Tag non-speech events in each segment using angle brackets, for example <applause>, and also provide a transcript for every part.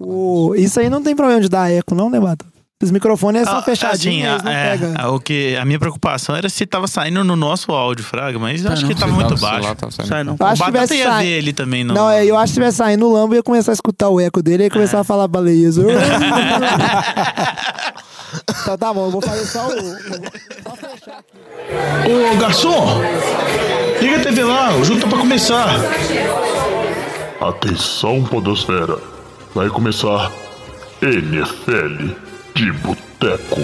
O- Isso aí não tem problema de dar eco, não, né, Batata? Os microfones são Ah, fechadinhos, assim, não é, pegam. a- o que, a minha preocupação era se tava saindo no nosso áudio, Fraga, mas eu acho que tava muito baixo. Sai não. Eu acho o que Batata ia sa- ver ele também. No... Não, é, eu acho que se tivesse saindo no Lambo, ia começar a escutar o eco dele e começar a falar baleias. <laughs> então tá bom, eu vou fazer só o. Só fechar aqui. Ô garçom, liga a TV lá, o jogo tá pra começar. Atenção, Podosfera. Vai começar NFL de Boteco.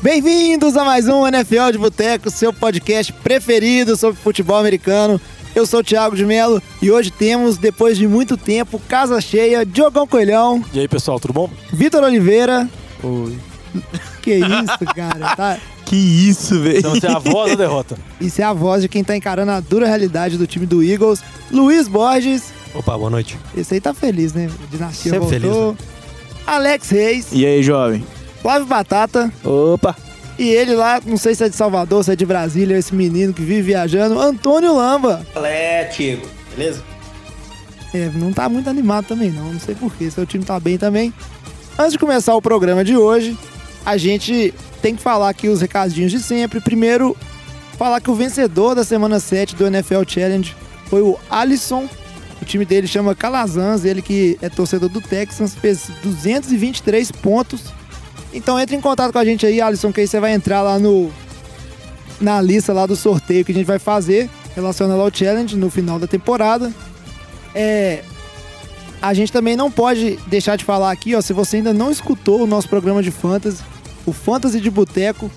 Bem-vindos a mais um NFL de Boteco, seu podcast preferido sobre futebol americano. Eu sou o Thiago de Melo e hoje temos, depois de muito tempo, casa cheia, Diogão Coelhão, E aí, pessoal, tudo bom? Vitor Oliveira. Que isso, cara? Tá? Que isso, velho. Então, você é a voz da derrota. <laughs> Isso é a voz de quem tá encarando a dura realidade do time do Eagles, Luiz Borges. Opa, boa noite. Esse aí tá feliz, né? Dinastia Sempre voltou. Alex Reis, E aí, jovem? Flávio Batata Opa! e ele lá, não sei se é de Salvador, se é de Brasília, esse menino que vive viajando, Antônio Lamba. É, Tiago. Beleza? É, não tá muito animado também não, não sei porquê, seu time tá bem também. Antes de começar o programa de hoje, a gente tem que falar aqui os recadinhos de sempre. Primeiro, falar que o vencedor da semana 7 do NFL Challenge foi o Alisson. O time dele chama Calazans, ele que é torcedor do Texans, fez 223 pontos. Então entre em contato com a gente aí, Alisson, que aí você vai entrar lá no na lista lá do sorteio que a gente vai fazer relacionado ao challenge no final da temporada. É, a gente também não pode deixar de falar aqui, ó, se você ainda não escutou o nosso programa de fantasy, o Fantasy de Boteco,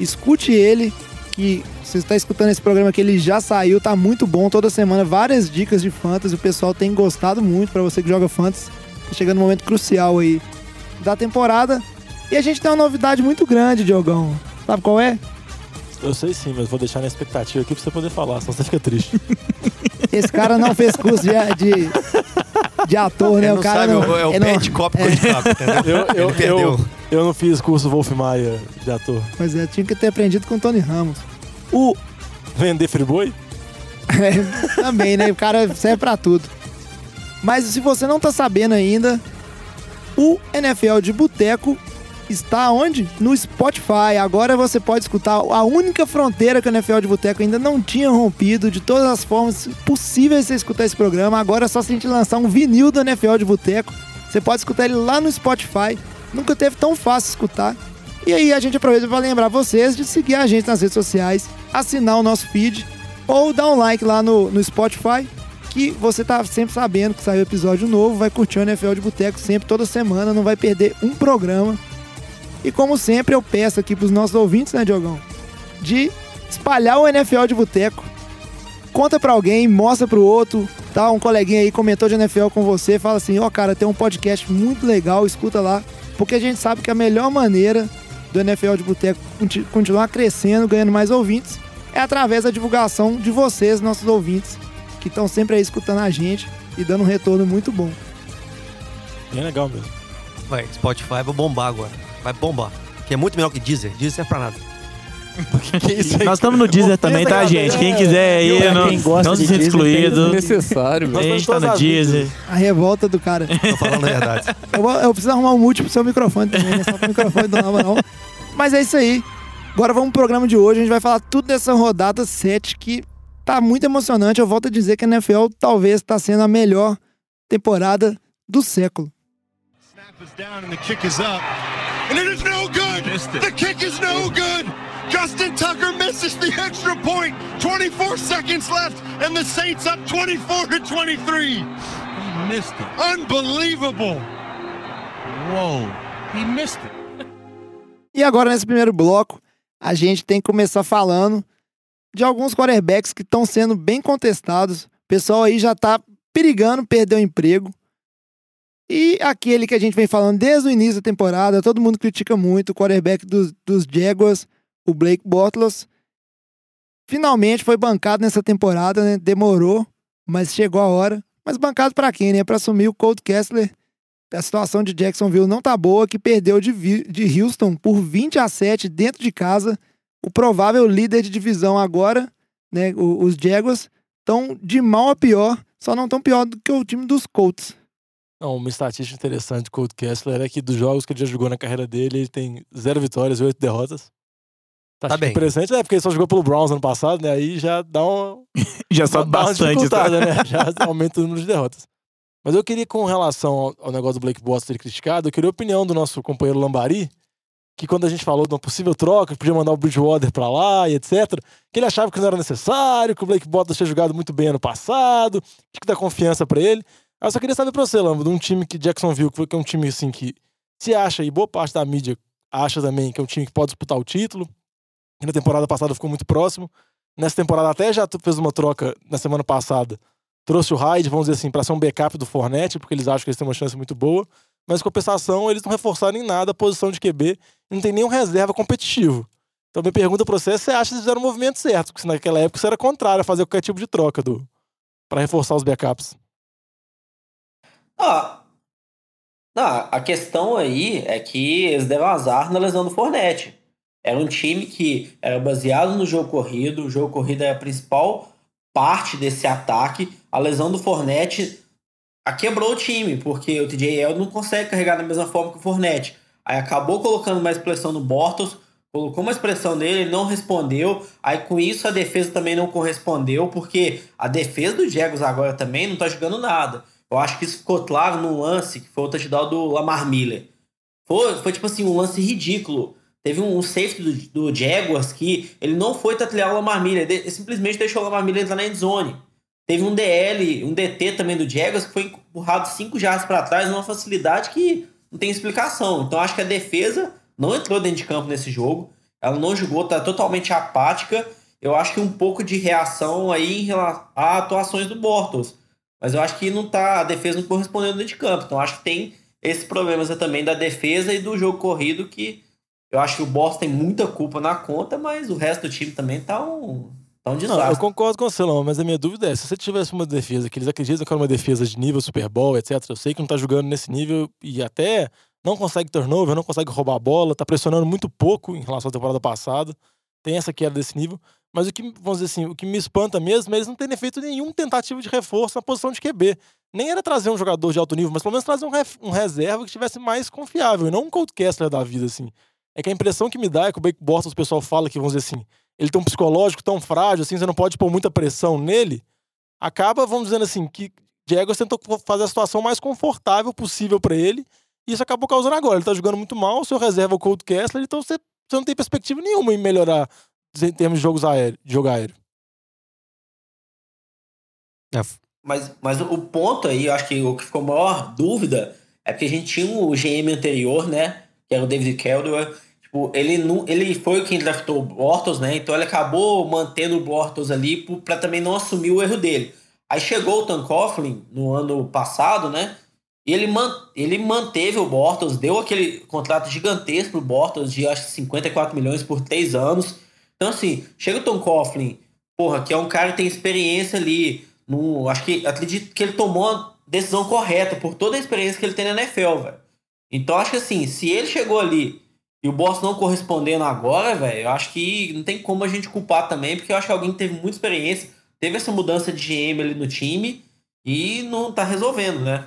escute ele, que você está escutando esse programa que ele já saiu, tá muito bom, toda semana várias dicas de fantasy, o pessoal tem gostado muito para você que joga fantasy. Tá chegando um momento crucial aí da temporada. E a gente tem uma novidade muito grande, Diogão. Sabe qual é? Eu sei sim, mas vou deixar na expectativa aqui pra você poder falar, senão você fica triste. Esse cara não fez curso de, de, de ator, né? Ele o não cara sabe, não, é o ele não- pet cop quando sabe, entendeu? Eu, eu, Ele perdeu. eu, eu não fiz curso Wolf Maia de ator. Pois é, tinha que ter aprendido com o Tony Ramos. O. Vender friboi? É, também, né? O cara serve pra tudo. Mas se você não tá sabendo ainda, o NFL de Boteco está onde? No Spotify. Agora você pode escutar a única fronteira que o NFL de Boteco ainda não tinha rompido, de todas as formas possíveis de você escutar esse programa. Agora é só se a gente lançar um vinil do NFL de Boteco. Você pode escutar ele lá no Spotify. Nunca teve tão fácil escutar. E aí a gente aproveita para lembrar vocês de seguir a gente nas redes sociais, assinar o nosso feed ou dar um like lá no, no Spotify, que você tá sempre sabendo que saiu episódio novo, vai curtir o NFL de Boteco sempre, toda semana, não vai perder um programa. E como sempre, eu peço aqui pros nossos ouvintes, né, Diogão, de espalhar o NFL de Boteco. Conta pra alguém, mostra pro outro, tá? Um coleguinha aí comentou de NFL com você, fala assim: ó, cara, tem um podcast muito legal, escuta lá. Porque a gente sabe que a melhor maneira do NFL de Boteco conti- continuar crescendo, ganhando mais ouvintes, é através da divulgação de vocês, nossos ouvintes, que estão sempre aí escutando a gente e dando um retorno muito bom. Bem legal mesmo. Vai, Spotify vai bombar agora. Vai bombar. Que é muito melhor que Deezer. Deezer serve pra nada. <laughs> Nós estamos no Deezer também, tá, gente? Quem quiser aí, não, quem gosta não de se sinta Disney, excluído. Necessário, A velho. gente tá no todas as Deezer. A revolta do cara. Tô falando a verdade. <laughs> Eu, vou- eu preciso arrumar um mute pro seu microfone também, não é só pro microfone do Nova, não. Mas é isso aí. Agora vamos pro programa de hoje. A gente vai falar tudo dessa rodada 7 que tá muito emocionante. Eu volto a dizer que a NFL talvez tá sendo a melhor temporada do século. Snap is down and the kick is up. And it is no good. The kick is no good. Justin Tucker misses the extra point. 24 seconds left and the Saints up 24 to 23. He missed it. Unbelievable. Whoa. He missed it. E agora, nesse primeiro bloco, a gente tem que começar falando de alguns quarterbacks que estão sendo bem contestados. O pessoal aí já tá perigando perder o emprego. E aquele que a gente vem falando desde o início da temporada, todo mundo critica muito, o quarterback dos, dos Jaguars, o Blake Bortles. Finalmente foi bancado nessa temporada, né? Demorou, mas chegou a hora. Mas bancado pra quem, né? Pra assumir o Colt Kessler. A situação de Jacksonville não tá boa, que perdeu de, de Houston por 20 a 7 dentro de casa. O provável líder de divisão agora, né? o- Os Jaguars estão de mal a pior, só não tão pior do que o time dos Colts. Não, uma estatística interessante do Colt Kessler é que dos jogos que ele já jogou na carreira dele, ele tem zero vitórias e oito derrotas. Tá bem. Interessante, né? Porque ele só jogou pelo Browns ano passado, né? Aí já dá uma, <laughs> Já sobe dá bastante. tá? né? <laughs> Já aumenta o número de derrotas. Mas eu queria, com relação ao, negócio do Blake Boss ter criticado, eu queria a opinião do nosso companheiro Lambari, que quando a gente falou de uma possível troca, que podia mandar o Bridgewater pra lá e etc., que ele achava que não era necessário, que o Blake Bottas tinha jogado muito bem ano passado, tinha que dar confiança pra ele. Eu só queria saber pra você, Lamba, de um time que Jacksonville, que é um time assim que se acha, e boa parte da mídia acha também, que é um time que pode disputar o título, que na temporada passada ficou muito próximo. Nessa temporada até já fez uma troca na semana passada. Trouxe o Hyde, vamos dizer assim, para ser um backup do Fornette, porque eles acham que eles têm uma chance muito boa. Mas, em compensação, eles não reforçaram em nada a posição de QB não tem nenhum reserva competitivo. Então, minha pergunta pra você é se você acha que eles fizeram o movimento certo, porque naquela época você era contrário a fazer qualquer tipo de troca do para reforçar os backups. Ah, não, a questão aí é que eles deram azar na lesão do Fornette. Era um time que era baseado no jogo corrido, o jogo corrido é a principal parte desse ataque. A lesão do Fornette a quebrou o time, porque o TJ L não consegue carregar da mesma forma que o Fornette. Aí acabou colocando mais pressão no Bortles, colocou mais pressão nele, ele não respondeu. Aí com isso a defesa também não correspondeu, porque a defesa do Jaguars agora também não tá jogando nada. Eu acho que isso ficou claro no lance, que foi o touchdown do Lamar Miller. Foi, foi tipo assim, um lance ridículo. Teve um safety do, do Jaguars que ele não foi tatilhar o Lamar Miller, ele simplesmente deixou o Lamar Miller entrar na endzone. Teve um DL, um DT também do Jaguars que foi empurrado 5 jardas para trás numa facilidade que não tem explicação. Então acho que a defesa não entrou dentro de campo nesse jogo. Ela não jogou, tá totalmente apática. Eu acho que um pouco de reação aí em relação a atuações do Bortles. Mas eu acho que não tá, a defesa não correspondendo dentro de campo. Então acho que tem esses problemas também da defesa e do jogo corrido que eu acho que o Bortles tem muita culpa na conta, mas o resto do time também tá um, tá um Não, desastre. eu concordo com você, Lama, mas a minha dúvida é: se você tivesse uma defesa que eles acreditam que é uma defesa de nível Super Bowl, etc., eu sei que não tá jogando nesse nível e até não consegue turnover, não consegue roubar a bola, tá pressionando muito pouco em relação à temporada passada, tem essa queda desse nível. Mas o que, vamos dizer assim, o que me espanta mesmo é eles não terem feito nenhum tentativa de reforço na posição de QB. Nem era trazer um jogador de alto nível, mas pelo menos trazer um, um reserva que estivesse mais confiável, e não um Colt Kessler da vida, assim. É que a impressão que me dá é que o Blake Bortles, o pessoal fala que, vamos dizer assim, ele tem um psicológico tão frágil, assim, você não pode pôr muita pressão nele, acaba, vamos dizendo assim, que Jaguars tentou fazer a situação mais confortável possível pra ele, e isso acabou causando agora. Ele tá jogando muito mal, seu reserva é o Colt Kessler, então você, você não tem perspectiva nenhuma em melhorar em termos de jogos aéreo, de jogo aéreo. Mas, mas o ponto aí, eu acho que o que ficou a maior dúvida é porque a gente tinha o GM anterior, né? Que era o David Caldwell. Tipo, ele, não, ele foi quem draftou o Bortles, né? Então ele acabou mantendo o Bortles ali pra também não assumir o erro dele. Aí chegou o Coughlin no ano passado, né? E ele, man, ele manteve o Bortles, deu aquele contrato gigantesco pro Bortles de acho que 54 milhões por três anos. Então, assim, chega o Tom Coughlin, porra, que é um cara que tem experiência ali. No, acho que acredito que ele tomou a decisão correta por toda a experiência que ele tem na NFL, velho. Então, acho que assim, se ele chegou ali e o Bortles não correspondendo agora, velho, eu acho que não tem como a gente culpar também, porque eu acho que alguém teve muita experiência, teve essa mudança de GM ali no time e não tá resolvendo, né?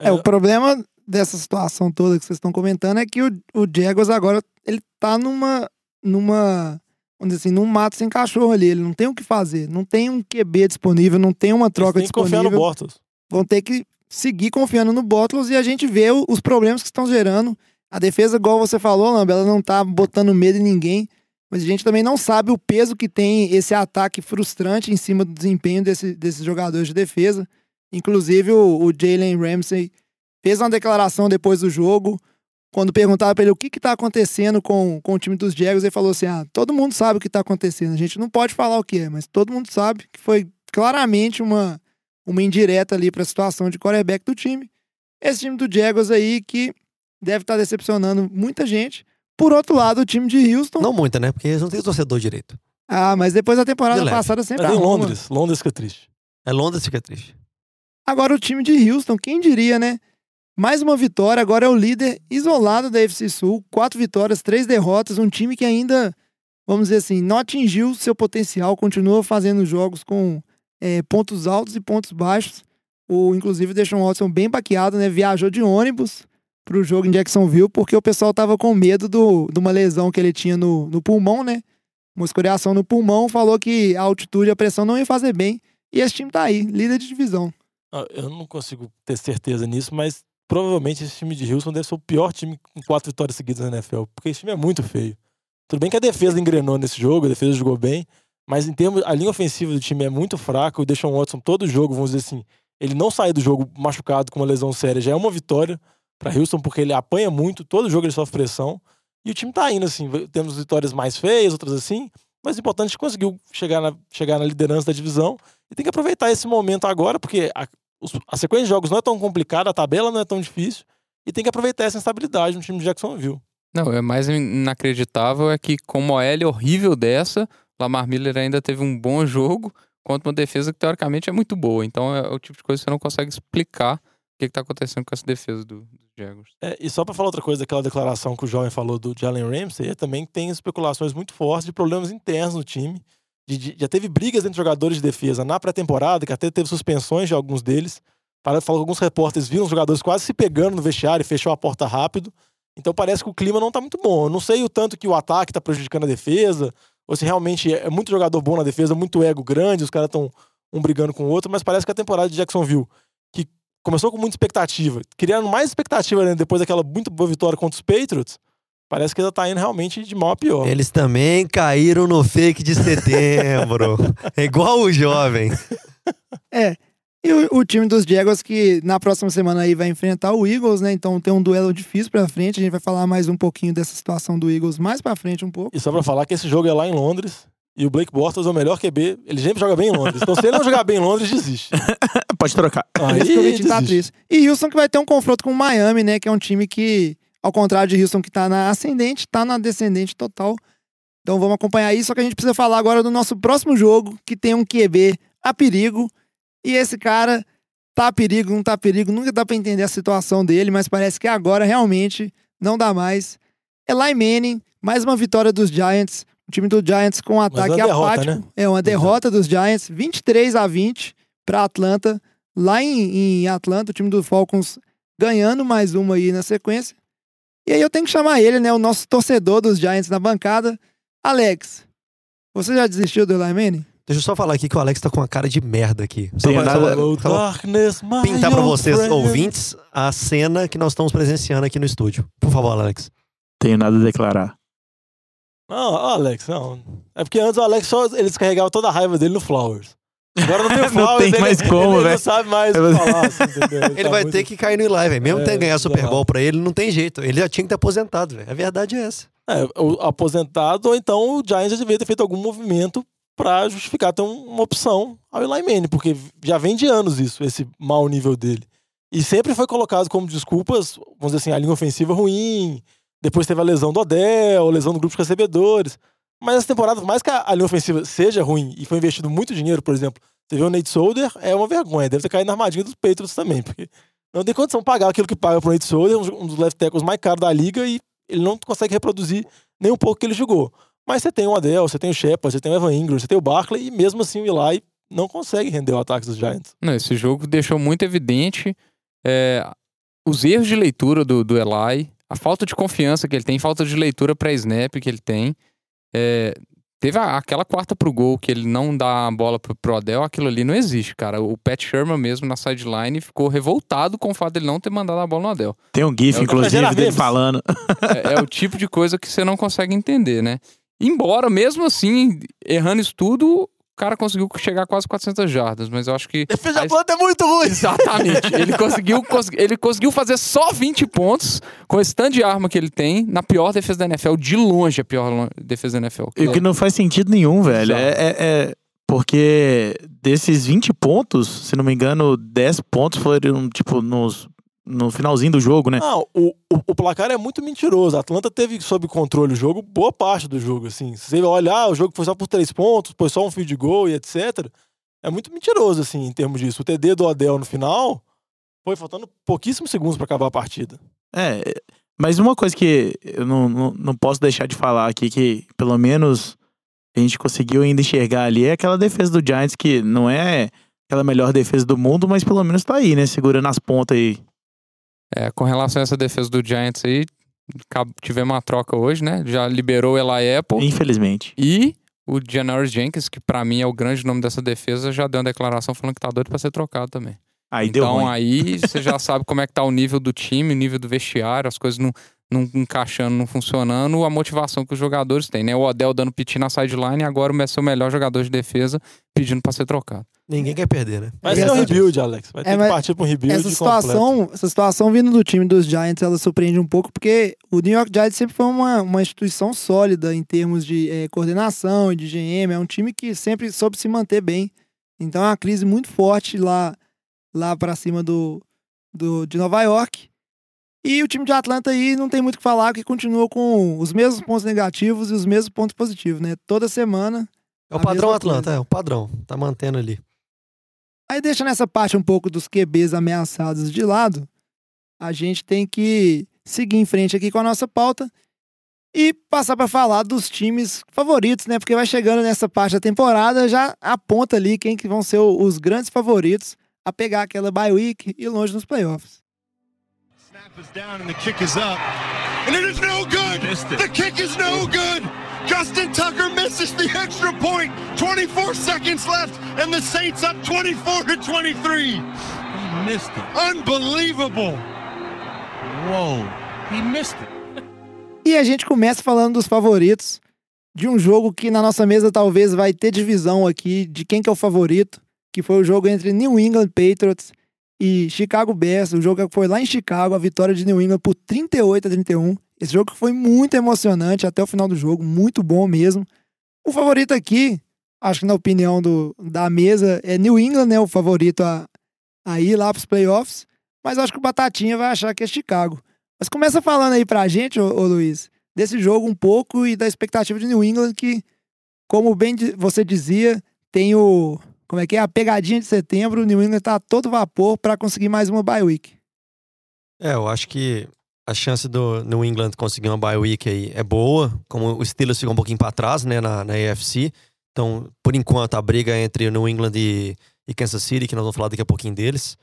É, o problema dessa situação toda que vocês estão comentando é que o, o Jaguars agora, ele tá numa, numa, vamos dizer assim, num mato sem cachorro ali, ele não tem o que fazer, não tem um QB disponível, não tem uma troca Eles têm que confiar no disponível. Bortles. Vão ter que seguir confiando no Bottas e a gente vê os problemas que estão gerando. A defesa, igual você falou, Lamba, ela não tá botando medo em ninguém, mas a gente também não sabe o peso que tem esse ataque frustrante em cima do desempenho desse, desses jogadores de defesa. Inclusive, o, o Jalen Ramsey fez uma declaração depois do jogo, quando perguntaram pra ele o que que tá acontecendo com, com o time dos Jaguars, ele falou assim, ah, todo mundo sabe o que tá acontecendo, a gente não pode falar o que é, mas todo mundo sabe que foi claramente uma, uma indireta ali pra situação de quarterback do time. Esse time do Jaguars aí que deve estar decepcionando muita gente. Por outro lado, o time de Houston... Não muita, né? Porque eles não têm torcedor direito. Ah, mas depois da temporada De passada sempre Mas em arruma. Londres, Londres fica triste. É Londres que fica triste. Agora o time de Houston, quem diria, né? Mais uma vitória, agora é o líder isolado da FC Sul. Quatro vitórias, três derrotas. Um time que ainda, vamos dizer assim, não atingiu seu potencial, continua fazendo jogos com é, pontos altos e pontos baixos. O, inclusive, deixou o Watson bem baqueado, né? Viajou de ônibus pro jogo em Jacksonville, porque o pessoal tava com medo do, de uma lesão que ele tinha no, no pulmão, né? Uma escoriação no pulmão, falou que a altitude e a pressão não ia fazer bem. E esse time tá aí, líder de divisão. Ah, Eu não consigo ter certeza nisso, mas provavelmente esse time de Houston deve ser o pior time com quatro vitórias seguidas na NFL, porque esse time é muito feio. Tudo bem que a defesa engrenou nesse jogo, a defesa jogou bem, mas em termos a linha ofensiva do time é muito fraca. O Deshaun Watson todo jogo, vamos dizer assim, ele não sair do jogo machucado com uma lesão séria já é uma vitória para Houston porque ele apanha muito, todo jogo ele sofre pressão. E o time tá indo assim, temos vitórias mais feias, outras assim, mas o importante é que conseguiu chegar na, chegar na liderança da divisão e tem que aproveitar esse momento agora, porque a, os- a sequência de jogos não é tão complicada, a tabela não é tão difícil, e tem que aproveitar essa instabilidade no time de Jacksonville. Não, é mais inacreditável é que com uma OL horrível dessa, Lamar Miller ainda teve um bom jogo contra uma defesa que teoricamente é muito boa. Então é o tipo de coisa que você não consegue explicar o que, que tá acontecendo com essa defesa do, dos Jaguars. É, e só pra falar outra coisa daquela declaração que o jovem falou do Jalen Ramsey, é, também tem especulações muito fortes de problemas internos no time. De- de- já teve brigas entre jogadores de defesa na pré-temporada, que até teve suspensões de alguns deles. Falou que alguns repórteres viram os jogadores quase se pegando no vestiário e fechou a porta rápido. Então parece que o clima não tá muito bom. Eu não sei o tanto que o ataque tá prejudicando a defesa, ou se realmente é muito jogador bom na defesa, muito ego grande, os caras estão um brigando com o outro, mas parece que a temporada de Jacksonville, que começou com muita expectativa, criando mais expectativa né, depois daquela muito boa vitória contra os Patriots, parece que ela tá indo realmente de mal a pior. Eles também caíram no fake de setembro. <laughs> é igual o jovem. <laughs> É. E o, o time dos Jaguars que na próxima semana aí vai enfrentar o Eagles, né? Então tem um duelo difícil pra frente. A gente vai falar mais um pouquinho dessa situação do Eagles mais pra frente um pouco. E só pra falar que esse jogo é lá em Londres. E o Blake Bortles é o melhor QB. Ele sempre joga bem em Londres. Então, se ele não jogar bem em Londres, desiste. <laughs> Pode trocar. Aí, Esse que o Vitinho tá triste. E Houston que vai ter um confronto com o Miami, né? Que é um time que, ao contrário de Houston que tá na ascendente, tá na descendente total. Então vamos acompanhar isso. Só que a gente precisa falar agora do nosso próximo jogo, que tem um QB a perigo. E esse cara tá a perigo, não tá a perigo. Nunca dá pra entender a situação dele, mas parece que agora realmente não dá mais. Eli Manning, mais uma vitória dos Giants. O time do Giants com um ataque derrota, apático. né? É uma derrota dos Giants, 23 a 20 para Atlanta. Lá em, em Atlanta, o time do Falcons ganhando mais uma aí na sequência. E aí eu tenho que chamar ele, né? O nosso torcedor dos Giants na bancada. Alex, você já desistiu do Eli Manning? Deixa eu só falar aqui que o Alex tá com uma cara de merda aqui. Só pra- só- darkness, my pintar pra vocês, friend. ouvintes, a cena que nós estamos presenciando aqui no estúdio. Por favor, Alex. Tenho nada a declarar. Não, Alex, não. É porque antes o Alex só ele descarregava toda a raiva dele no Flowers. Agora <laughs> não tem o Não Flowers, tem ele, mais como, ele velho. não sabe mais o que falar, assim, entendeu? Ele tá vai muito- ter que cair no Eli, velho. Mesmo É, tendo ganhar Super. Bowl pra ele, não tem jeito. Ele já tinha que ter aposentado, velho. A verdade é essa. É, o aposentado, ou então o Giants já devia ter feito algum movimento pra justificar ter um- uma opção ao Eli Manning, porque já vem de anos isso, esse mau nível dele. E sempre foi colocado como desculpas, vamos dizer assim, a linha ofensiva ruim, depois teve a lesão do Odell, a lesão do grupo de recebedores. Mas essa temporada, por mais que a linha ofensiva seja ruim e foi investido muito dinheiro, por exemplo, você vê o Nate Solder, é uma vergonha. Deve ter caído na armadilha dos Patriots também, porque não tem condição de pagar aquilo que paga pro Nate Solder, um dos left tackles mais caros da liga, e ele não consegue reproduzir nem um pouco que ele jogou. Mas você tem o Adel, você tem o Shepard, você tem o Evan Ingram, você tem o Barkley, e mesmo assim o Eli não consegue render o ataque dos Giants. Não, esse jogo deixou muito evidente é, os erros de leitura do, do Eli, a falta de confiança que ele tem, falta de leitura para snap que ele tem. É, teve a- aquela quarta pro gol que ele não dá a bola pro, pro Odell, aquilo ali não existe, cara. O Pat Sherman mesmo na sideline ficou revoltado com o fato dele não ter mandado a bola no Odell. Tem um GIF, É inclusive, dele memes. falando. É, é o tipo de coisa que você não consegue entender, né? Embora, mesmo assim, errando isso tudo, cara conseguiu chegar a quase 400 jardas, mas eu acho que... Defesa de a Atlanta é muito ruim! Exatamente. Ele conseguiu, cons- ele conseguiu fazer só 20 pontos com esse tanto de arma que ele tem na pior defesa da NFL, de longe a pior defesa da NFL. E o que não faz sentido nenhum, velho. É, é- é porque desses 20 pontos, se não me engano, 10 pontos foram, tipo, nos, no finalzinho do jogo, né? Não, o, o, o placar é muito mentiroso. A Atlanta teve sob controle o jogo, boa parte do jogo, assim. Se você olhar, o jogo foi só por três pontos, foi só um field goal e etc. É muito mentiroso, assim, em termos disso. O TD do Odell no final foi faltando pouquíssimos segundos pra acabar a partida. É, mas uma coisa que eu não, não, não posso deixar de falar aqui, que pelo menos a gente conseguiu ainda enxergar ali é aquela defesa do Giants que não é aquela melhor defesa do mundo, mas pelo menos tá aí, né? Segurando as pontas aí. É, com relação a essa defesa do Giants aí, tivemos uma troca hoje, né? Já liberou o Eli Apple Infelizmente. e o Janoris Jenkins, que pra mim é o grande nome dessa defesa, já deu uma declaração falando que tá doido pra ser trocado também. Aí então aí você já <laughs> sabe como é que tá o nível do time, o nível do vestiário, as coisas não, não encaixando, não funcionando, a motivação que os jogadores têm, né? O Odell dando piti na sideline e agora o seu melhor jogador de defesa pedindo pra ser trocado. Ninguém quer perder, né? Vai ser um rebuild, Alex. Vai ter É, que mas partir pra um rebuild Essa situação, essa situação vindo do time dos Giants, ela surpreende um pouco, porque o New York Giants sempre foi uma, uma instituição sólida em termos de eh, coordenação e de GM. É um time que sempre soube se manter bem. Então é uma crise muito forte lá, lá para cima do, do, de Nova York. E o time de Atlanta aí não tem muito o que falar, que continua com os mesmos pontos negativos e os mesmos pontos positivos, né? Toda semana. É o padrão Atlanta, coisa. é o padrão. Tá mantendo ali. Aí deixando essa parte um pouco dos QBs ameaçados de lado, a gente tem que seguir em frente aqui com a nossa pauta e passar para falar dos times favoritos, né? Porque vai chegando nessa parte da temporada, já aponta ali quem que vão ser os grandes favoritos a pegar aquela bye week e ir longe nos playoffs. Snap is down and the kick is up. And it is no good. The kick is no good. Justin Tucker misses the extra point. 24 seconds left, and the Saints up 24 to 23. He missed it. Unbelievable. Whoa. He missed it. E a gente começa falando dos favoritos de um jogo que na nossa mesa talvez vai ter divisão aqui de quem que é o favorito, que foi o jogo entre New England Patriots e Chicago Bears. O jogo que foi lá em Chicago, a vitória de New England por 38 a 31. Esse jogo foi muito emocionante até o final do jogo, muito bom mesmo. O favorito aqui, acho que na opinião do, da mesa, é New England, né? O favorito a, a ir lá para os playoffs. Mas acho que o Batatinha vai achar que é Chicago. Mas começa falando aí pra gente, ô, ô Luiz, desse jogo um pouco e da expectativa de New England, que, como bem você dizia, tem o. Como é que é? A pegadinha de setembro, o New England tá todo vapor pra conseguir mais uma bye week. É, eu acho que a chance do New England conseguir uma bye week aí é boa, como o Steelers ficou um pouquinho para trás, né, na, na AFC. Então, por enquanto, a briga é entre New England e, e Kansas City, que nós vamos falar daqui a pouquinho deles.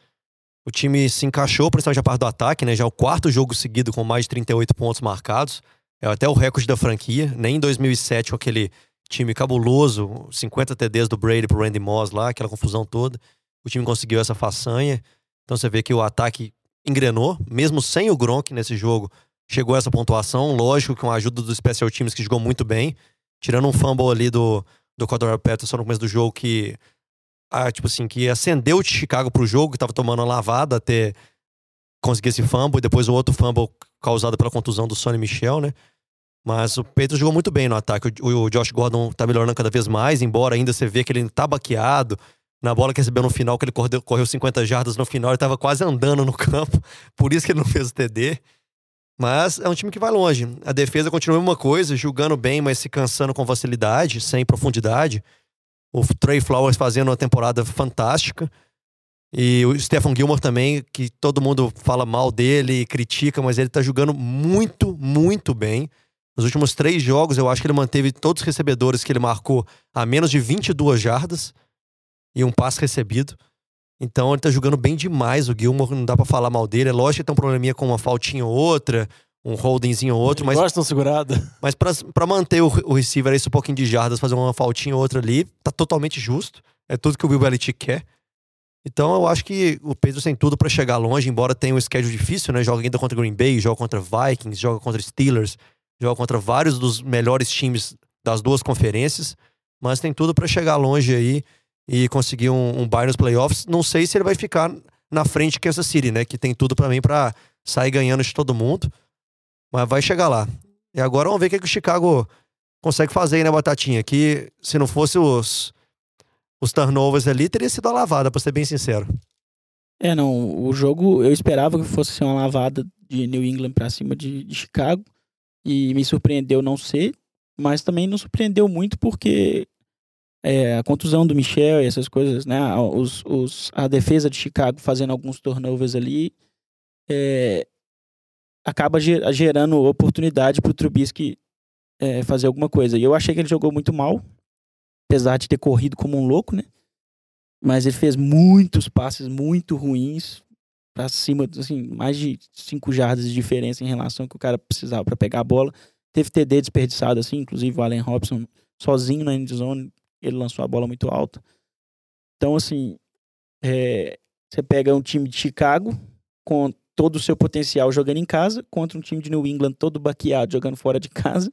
O time se encaixou, principalmente a parte do ataque, né? Já é o quarto jogo seguido com mais de 38 pontos marcados. É até o recorde da franquia. Nem em 2007, com aquele time cabuloso, 50 TDs do Brady pro Randy Moss lá, aquela confusão toda. O time conseguiu essa façanha. Então você vê que o ataque engrenou, mesmo sem o Gronk nesse jogo, chegou a essa pontuação. Lógico, com a ajuda do Special Teams, que jogou muito bem. Tirando um fumble ali do, do Cordero Patterson no começo do jogo, que ah, tipo assim, que acendeu o Chicago pro jogo, que tava tomando uma lavada até conseguir esse fumble, e depois o outro fumble causado pela contusão do Sonny Michel, né? Mas o Pedro jogou muito bem no ataque. O, o Josh Gordon tá melhorando cada vez mais, embora ainda você vê que ele tá baqueado. Na bola que recebeu no final, que ele correu, correu 50 jardas no final, ele tava quase andando no <laughs> campo. Por isso que ele não fez o TD. Mas é um time que vai longe. A defesa continua a mesma coisa, jogando bem, mas se cansando com facilidade, sem profundidade. O Trey Flowers fazendo uma temporada fantástica. E o Stephen Gilmore também, que todo mundo fala mal dele, critica, mas ele tá jogando muito, muito bem. Nos últimos três jogos, eu acho que ele manteve todos os recebedores que ele marcou a menos de 22 jardas e um passe recebido. Então ele tá jogando bem demais. O Gilmore não dá pra falar mal dele. É lógico que tem um probleminha com uma faltinha ou outra, um holdingzinho ou outro, mas Gosta de uma segurada. <laughs> mas pra, pra manter o, o receiver esse um pouquinho de jardas, fazer uma faltinha ou outra ali, tá totalmente justo. É tudo que o Bill Belichick quer. Então eu acho que o Pedro tem tudo pra chegar longe, embora tenha um schedule difícil, né? Joga ainda contra Green Bay, joga contra Vikings, joga contra Steelers, joga contra vários dos melhores times das duas conferências, mas tem tudo pra chegar longe aí e conseguir um, um bye nos playoffs. Não sei se ele vai ficar na frente de Kansas City, né? Que tem tudo pra mim pra sair ganhando de todo mundo, mas vai chegar lá. E agora vamos ver o que, que o Chicago consegue fazer aí na batatinha. Que se não fosse os, os turnovers ali, teria sido a lavada, pra ser bem sincero. É, não. O jogo eu esperava que fosse ser uma lavada de New England pra cima de, de Chicago. E me surpreendeu não ser. Mas também não surpreendeu muito porque é, a contusão do Michel e essas coisas, né? Os, os, a defesa de Chicago fazendo alguns turnovers ali. é, acaba ge- gerando oportunidade pro Trubisky é, fazer alguma coisa. E eu achei que ele jogou muito mal. apesar de ter corrido como um louco, né? Mas ele fez muitos passes muito ruins pra cima, assim, mais de cinco jardas de diferença em relação ao que o cara precisava para pegar a bola. Teve TD desperdiçado, assim, inclusive o Allen Robson sozinho na endzone, ele lançou a bola muito alta. Então, assim, é, você pega um time de Chicago com todo o seu potencial jogando em casa contra um time de New England todo baqueado jogando fora de casa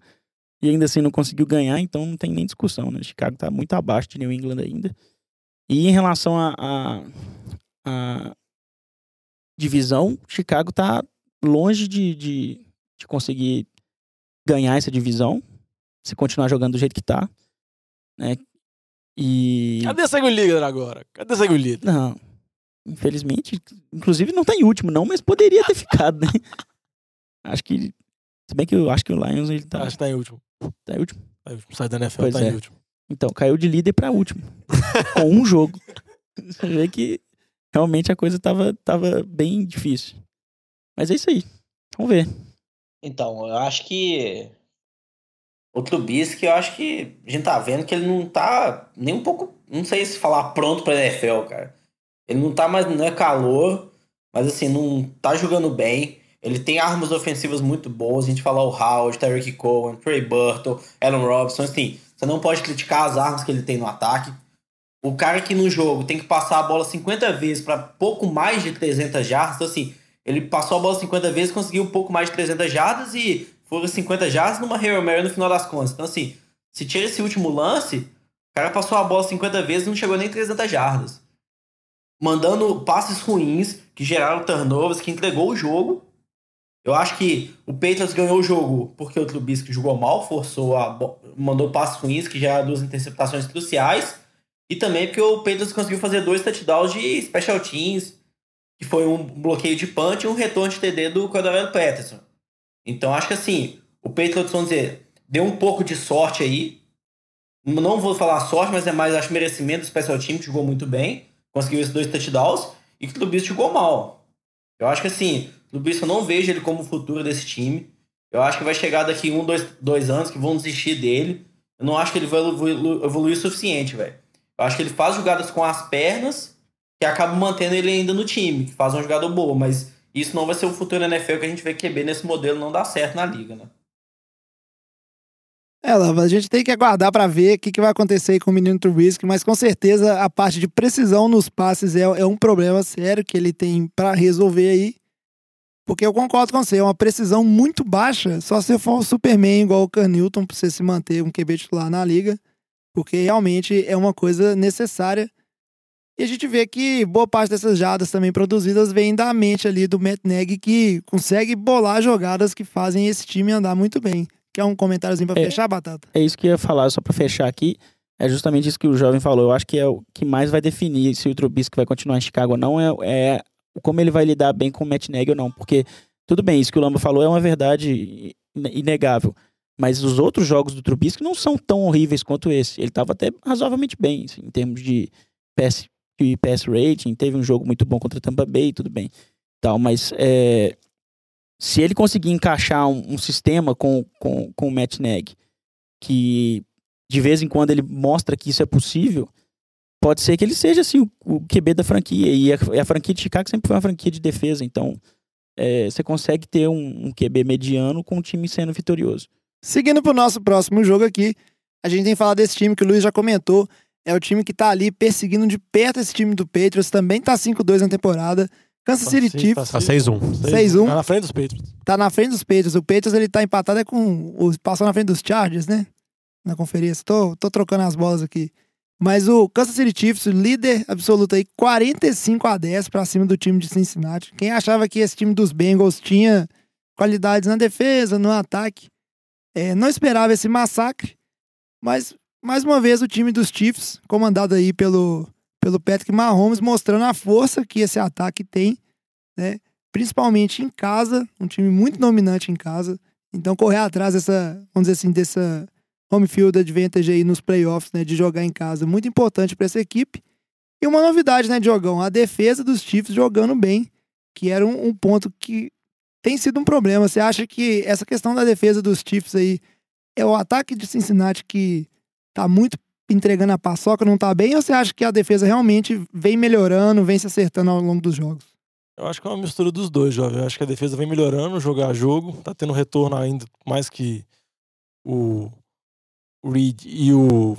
e ainda assim não conseguiu ganhar, então não tem nem discussão, né? Chicago tá muito abaixo de New England ainda. E em relação a, a, a divisão, Chicago tá longe de, de, de conseguir ganhar essa divisão se continuar jogando do jeito que tá, né? E Cadê segue o líder agora? Cadê segue o líder? não, infelizmente, inclusive não tá em último não, mas poderia ter <laughs> ficado, né? Acho que se bem que eu acho que o Lions ele tá, Acho que tá em último. tá em último. Tá em último. Sai da NFL, Pois tá é. em último. Então, caiu de líder pra último. <laughs> com um jogo. <laughs> Você vê que realmente a coisa tava, tava bem difícil. Mas é isso aí. Vamos ver. Então, eu acho que. O Trubisky, eu acho que a gente tá vendo que ele não tá nem um pouco. Não sei se falar pronto pra NFL, cara. Ele não tá mais. Não é calor, mas assim, não tá jogando bem. Ele tem armas ofensivas muito boas. A gente fala o Howard, Tyreek Cohen, Trey Burton, Allen Robinson. Assim, você não pode criticar as armas que ele tem no ataque. O cara que no jogo tem que passar a bola 50 vezes para pouco mais de 300 jardas. Então, assim, ele passou a bola 50 vezes, conseguiu um pouco mais de 300 jardas e foram 50 jardas numa Hail Mary no final das contas. Então, assim, se tira esse último lance, o cara passou a bola 50 vezes e não chegou nem 300 jardas. Mandando passes ruins, que geraram turnovers, que entregou o jogo. Eu acho que o Patriots ganhou o jogo porque o Trubisky jogou mal, forçou a mandou passes ruins, que geraram duas interceptações cruciais. E também porque o Patriots conseguiu fazer dois touchdowns de special teams, que foi um bloqueio de punch e um retorno de TD do Cordell Patterson. Então acho que assim, o Patriots, vamos dizer, deu um pouco de sorte aí. Não vou falar sorte, mas é mais acho merecimento do special team, que jogou muito bem, conseguiu esses dois touchdowns, e que o Trubisky jogou mal. Eu acho que assim, o Trubisky eu não vejo ele como o futuro desse time. Eu acho que vai chegar daqui um, dois, dois anos que vão desistir dele. Eu não acho que ele vai evoluir, evoluir o suficiente, velho. Eu acho que ele faz jogadas com as pernas que acabam mantendo ele ainda no time, que faz uma jogada boa, mas isso não vai ser o futuro NFL que a gente vê QB nesse modelo não dá certo na liga, né? É, Lava, a gente tem que aguardar pra ver o que, que vai acontecer com o menino Trubisky, mas com certeza a parte de precisão nos passes é, é um problema sério que ele tem pra resolver aí. Porque eu concordo com você, é uma precisão muito baixa, só se for um Superman igual o Can Newton pra você se manter um QB titular na liga, porque realmente é uma coisa necessária. E a gente vê que boa parte dessas jadas também produzidas vem da mente ali do Matt que consegue bolar jogadas que fazem esse time andar muito bem. Quer um comentáriozinho pra É. fechar, Batata? É isso que eu ia falar, só pra fechar aqui. É justamente isso que o jovem falou. Eu acho que é o que mais vai definir se o Trubisky vai continuar em Chicago ou não, é, é como ele vai lidar bem com o Matt ou não. Porque, tudo bem, isso que o Lamba falou é uma verdade ine- inegável. Mas os outros jogos do Trubisky não são tão horríveis quanto esse. Ele tava até razoavelmente bem, assim, em termos de pass, de pass rating. Teve um jogo muito bom contra Tampa Bay, tudo bem. Tal, mas é, se ele conseguir encaixar um, um sistema com, com, com o Matt Nagy, que de vez em quando ele mostra que isso é possível, pode ser que ele seja assim o, o QB da franquia. E a, a franquia de Chicago sempre foi uma franquia de defesa, então é, você consegue ter um, um QB mediano com o time sendo vitorioso. Seguindo pro nosso próximo jogo aqui, a gente tem que falar desse time que o Luiz já comentou. É o time que tá ali perseguindo de perto esse time do Patriots, também tá 5-2 na temporada. Kansas City Chiefs Tá 6-1. 6-1. Tá na frente dos Patriots. tá na frente dos Patriots. O Patriots ele tá empatado é com o passou na frente dos Chargers, né? Na conferência. Tô, tô trocando as bolas aqui. Mas o Kansas City Chiefs, líder absoluto aí, 45 a 10 pra cima do time de Cincinnati. Quem achava que esse time dos Bengals tinha qualidades na defesa, no ataque, é, não esperava esse massacre. Mas mais uma vez o time dos Chiefs, comandado aí pelo pelo Patrick Mahomes, mostrando a força que esse ataque tem, né? principalmente em casa, um time muito dominante em casa. Então, correr atrás dessa, vamos dizer assim, dessa home field advantage aí nos playoffs, né, de jogar em casa, muito importante para essa equipe. E uma novidade, né, Diogão? A defesa dos Chiefs jogando bem, que era um, um ponto que tem sido um problema. Você acha que essa questão da defesa dos Chiefs aí é o ataque de Cincinnati que tá muito entregando a paçoca, não tá bem? Ou você acha que a defesa realmente vem melhorando, vem se acertando ao longo dos jogos? Eu acho que é uma mistura dos dois, jovem. Eu acho que a defesa vem melhorando, jogar jogo, tá tendo retorno ainda, mais que o Reed e o,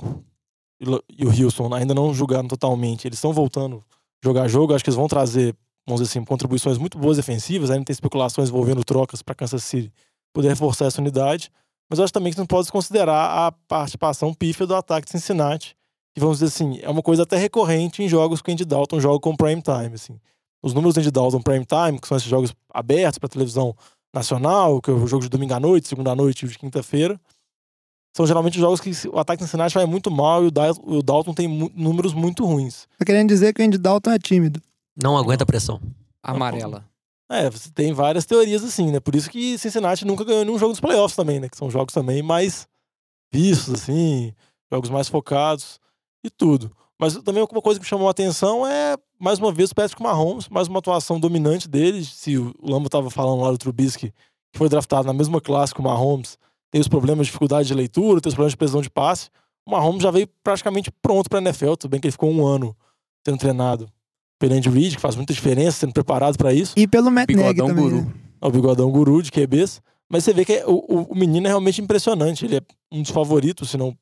e o Houston ainda não jogaram totalmente. Eles estão voltando a jogar jogo, acho que eles vão trazer, vamos dizer assim, contribuições muito boas defensivas, ainda tem especulações envolvendo trocas para Kansas City poder reforçar essa unidade. Mas eu acho também que não pode considerar a participação pífia do ataque de Cincinnati, que vamos dizer assim, é uma coisa até recorrente em jogos que o Andy Dalton joga com prime time, assim os números de Dalton Prime Time, que são esses jogos abertos para televisão nacional, que é o jogo de domingo à noite, segunda à noite e de quinta-feira, são geralmente jogos que o ataque de Cincinnati vai muito mal e o Dalton tem números muito ruins. Tá querendo dizer que o Andy Dalton é tímido? Não aguenta a pressão. Amarela. É, você tem várias teorias assim, né? Por isso que Cincinnati nunca ganhou nenhum jogo dos playoffs também, né? Que são jogos também mais vistos, assim, jogos mais focados e tudo. Mas também uma coisa que me chamou a atenção é, mais uma vez, o Patrick Mahomes, mais uma atuação dominante dele. Se o Lambo estava falando lá do Trubisky, que foi draftado na mesma classe que o Mahomes, tem os problemas de dificuldade de leitura, tem os problemas de precisão de passe. O Mahomes já veio praticamente pronto para a NFL, tudo bem que ele ficou um ano sendo treinado pelo Andy Reid, que faz muita diferença, sendo preparado para isso. E pelo Matt Nagy também. Guru. Né? O bigodão guru de QBs. Mas você vê que o, o, o menino é realmente impressionante. Ele é um dos favoritos, se não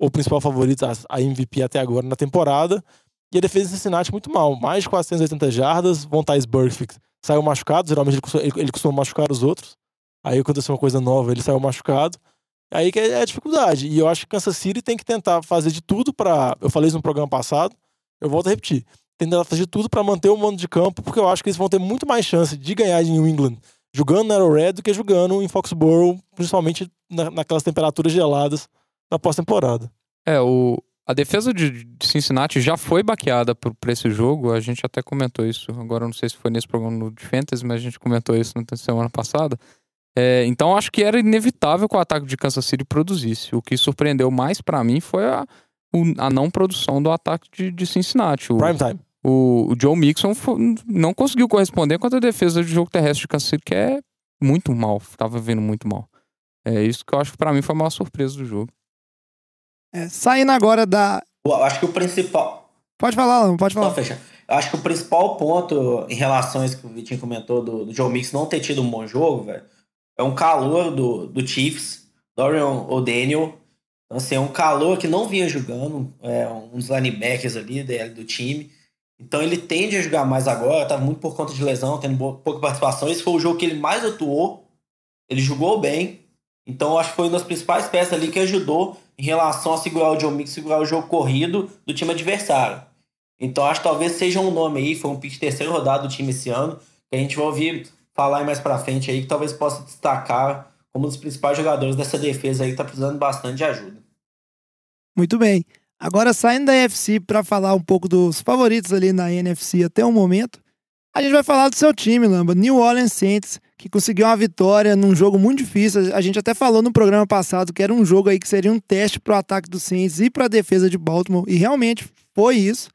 o principal favorito a MVP até agora na temporada. E a defesa de Cincinnati muito mal. Mais de 480 jardas. Von Tais Burfict saiu machucado. Geralmente ele costuma, ele, ele costuma machucar os outros. Aí aconteceu uma coisa nova, ele saiu machucado. Aí que é a dificuldade. E eu acho que Kansas City tem que tentar fazer de tudo para. Eu falei isso no programa passado, eu volto a repetir. Tentar fazer de tudo para manter o mando de campo, porque eu acho que eles vão ter muito mais chance de ganhar em New England jogando na Arrowhead do que jogando em Foxborough, principalmente na, naquelas temperaturas geladas na pós-temporada. É, o, a defesa de, de Cincinnati já foi baqueada por, por esse jogo, a gente até comentou isso, agora não sei se foi nesse programa de Fantasy, mas a gente comentou isso na semana passada. É, então acho que era inevitável que o ataque de Kansas City produzisse. O que surpreendeu mais para mim foi a, a não produção do ataque de, de Cincinnati. O, Prime time. O, o Joe Mixon não conseguiu corresponder contra a defesa de jogo terrestre de Kansas City, que é muito mal, estava vindo muito mal. É isso que eu acho que para mim foi a maior surpresa do jogo. É, saindo agora da. Eu acho que o principal. Pode falar, não pode falar. Não, fecha. Eu acho que o principal ponto em relação a isso que o Vitinho comentou do, do Joe Mix não ter tido um bom jogo, velho, é um calor do, do Chiefs, Dorian O'Daniel. Então, assim, é um calor que não vinha jogando, é um dos linebackers ali do time. Então ele tende a jogar mais agora, tá muito por conta de lesão, tendo pouca participação. Esse foi o jogo que ele mais atuou. Ele jogou bem. Então acho que foi uma das principais peças ali que ajudou em relação a segurar o John Mix, segurar o jogo corrido do time adversário. Então acho que talvez seja um nome aí, foi um pick de terceira rodada do time esse ano, que a gente vai ouvir falar mais pra frente aí, que talvez possa destacar como um dos principais jogadores dessa defesa aí, que tá precisando bastante de ajuda. Muito bem. Agora saindo da NFC para falar um pouco dos favoritos ali na NFC até o momento, a gente vai falar do seu time, Lamba, New Orleans Saints, que conseguiu uma vitória num jogo muito difícil. A gente até falou no programa passado que era um jogo aí que seria um teste para o ataque do Saints e para a defesa de Baltimore, e realmente foi isso.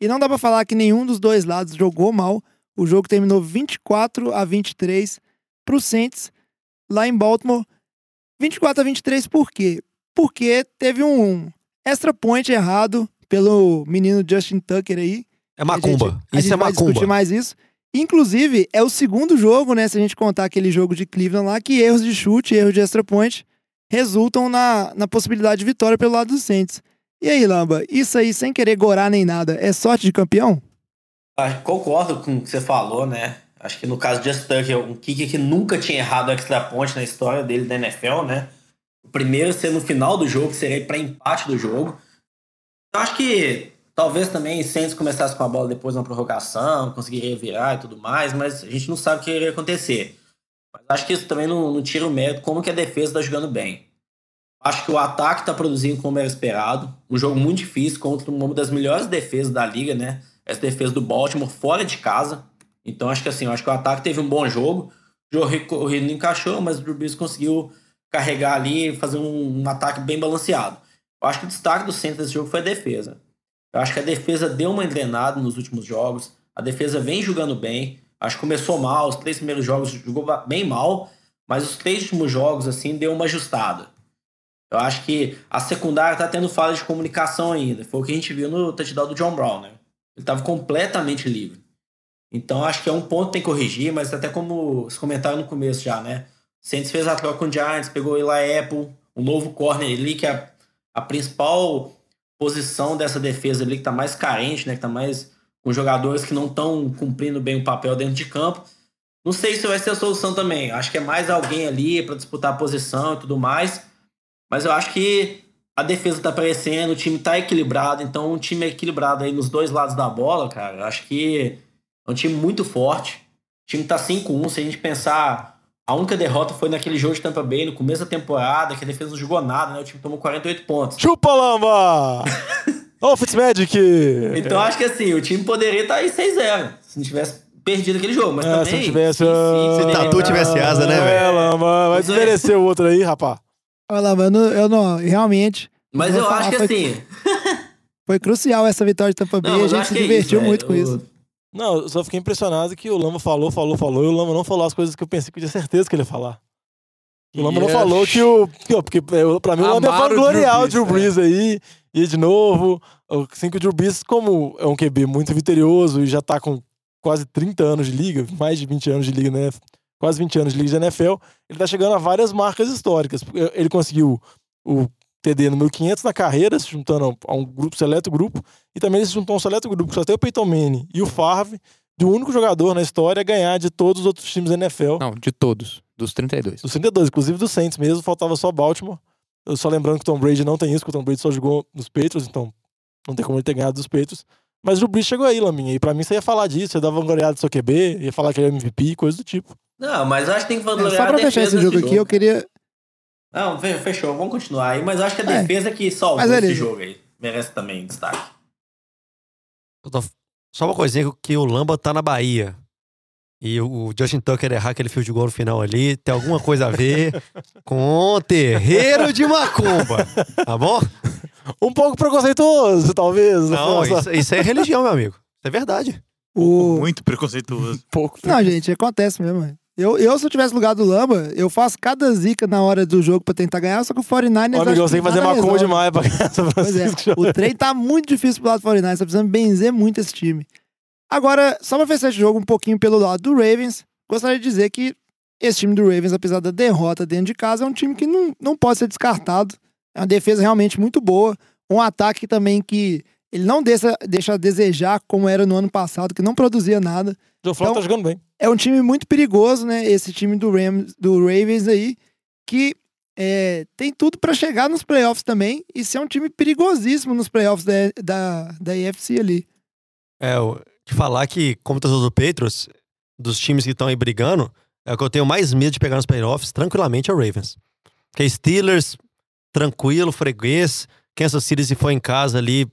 E não dá para falar que nenhum dos dois lados jogou mal. O jogo terminou 24 a 23 para o Saints lá em Baltimore. 24 a 23 por quê? Porque teve um extra point errado pelo menino Justin Tucker aí. É macumba. A gente, a isso gente é vai macumba. discutir mais isso. Inclusive, é o segundo jogo, né? Se a gente contar aquele jogo de Cleveland lá, que erros de chute, erros de extra point resultam na, na possibilidade de vitória pelo lado dos Saints. E aí, Lamba, isso aí sem querer gorar nem nada, é sorte de campeão? Ah, concordo com o que você falou, né? Acho que no caso de Justin Tucker, um kicker que nunca tinha errado extra point na história dele da NFL, né? O primeiro ser no final do jogo, que seria para empate do jogo. Eu acho que Talvez também Saints começasse com a bola depois na prorrogação, conseguiria virar e tudo mais, mas a gente não sabe o que iria acontecer. Mas acho que isso também não, não tira o mérito como que a defesa está jogando bem. Acho que o ataque está produzindo como era esperado. Um jogo muito difícil contra uma das melhores defesas da liga, né? Essa defesa do Baltimore fora de casa. Então acho que assim, acho que o ataque teve um bom jogo. O jogo corrido não encaixou, mas o Drew Brees conseguiu carregar ali e fazer um, um, ataque bem balanceado. Eu acho que o destaque do centro desse jogo foi a defesa. Eu acho que a defesa deu uma engrenada nos últimos jogos. A defesa vem jogando bem. Acho que começou mal, os três primeiros jogos jogou bem mal, mas os três últimos jogos, assim, deu uma ajustada. Eu acho que a secundária tá tendo falha de comunicação ainda. Foi o que a gente viu no touchdown do John Brown, né? Ele tava completamente livre. Então acho que é um ponto que tem que corrigir, mas até como vocês comentaram no começo já, né? Saints fez a troca com o Giants, pegou o Eli Apple, um novo corner ali, que é a, a principal posição dessa defesa ali, que tá mais carente, né? Que tá mais com jogadores que não estão cumprindo bem o papel dentro de campo. Não sei se vai ser a solução também. Acho que é mais alguém ali para disputar a posição e tudo mais. Mas eu acho que a defesa tá aparecendo, o time tá equilibrado. Então, um time equilibrado aí nos dois lados da bola, cara, eu acho que é um time muito forte. O time tá 5-1. Se a gente pensar, a única derrota foi naquele jogo de Tampa Bay, no começo da temporada, que a defesa não jogou nada, né? O time tomou 48 pontos. Chupa, Lamba! <laughs> Ô, oh, Fitzmagic! Então, acho que assim, o time poderia estar aí 6-0, se não tivesse perdido aquele jogo. Mas é, também. Se, tivesse, se, se, se Tatu tivesse asa, né, velho? É, Lamba, vai desmerecer o outro aí, rapá. Olha lá, mano, eu não, realmente. Mas eu acho que foi, assim. <laughs> foi crucial essa vitória de Tampa Bay. Não, a gente se divertiu é isso, muito com isso. Não, eu só fiquei impressionado que o Lama falou, falou, falou, e o Lama não falou as coisas que eu pensei que eu tinha certeza que ele ia falar. O Lama yes. não falou que o. Porque pra mim o Lama é glorial o Drew Brees é. aí. E de novo, assim que o Drew Brees, como é um QB muito vitorioso e já tá com quase 30 anos de liga, mais de 20 anos de liga, né? Quase 20 anos de liga de NFL, ele tá chegando a várias marcas históricas. Ele conseguiu o TD número 500 na carreira, se juntando a um grupo, seleto grupo, e também se juntou a um seleto grupo, só tem o Peyton Manning e o Favre, de um único jogador na história a ganhar de todos os outros times da NFL. Não, de todos. Dos 32. Dos 32, inclusive do Saints mesmo, faltava só Baltimore. Eu só lembrando que o Tom Brady não tem isso, que o Tom Brady só jogou nos Patriots, então não tem como ele ter ganhado dos Patriots. Mas o Brees chegou aí, Laminha, e pra mim você ia falar disso, você dava um goleado do seu QB, ia falar que ele é MVP, coisa do tipo. Não, mas eu acho que tem que falar é, Só pra fechar esse jogo aqui, eu queria, não, fechou, vamos continuar aí. Mas acho que a é. defesa que salvou esse jogo aí merece também destaque. Só uma coisinha que o Lamba tá na Bahia. E o Justin Tucker errar aquele fio de gol no final ali tem alguma coisa a ver <laughs> com o terreiro de Macumba. Tá bom? Um pouco preconceituoso, talvez. Não, isso, isso é religião, meu amigo. Isso é verdade. O... Muito preconceituoso. <laughs> Pouco. Não, gente, acontece mesmo. Eu, eu, se eu tivesse lugar do Lamba, eu faço cada zica na hora do jogo pra tentar ganhar, só que o 49ers. Ô, amigo, você tem que fazer macumba demais pra ganhar São Francisco. É, o trem tá muito difícil pro lado do 49ers, tá precisando benzer muito esse time. Agora, só pra fechar esse jogo um pouquinho pelo lado do Ravens, gostaria de dizer que esse time do Ravens, apesar da derrota dentro de casa, é um time que não, não pode ser descartado. É uma defesa realmente muito boa. Um ataque também que ele não deixa, deixa a desejar como era no ano passado, que não produzia nada. O Flávio então, tá jogando bem é um time muito perigoso, né? Esse time do, Rams, do Ravens aí, que é, tem tudo para chegar nos playoffs também e ser um time perigosíssimo nos playoffs da, da, da AFC ali. É, de falar que, como torcedor do Patriots, dos times que estão aí brigando, é o que eu tenho mais medo de pegar nos playoffs, tranquilamente, é o Ravens. Porque Steelers, tranquilo, freguês, Kansas City se for em casa ali,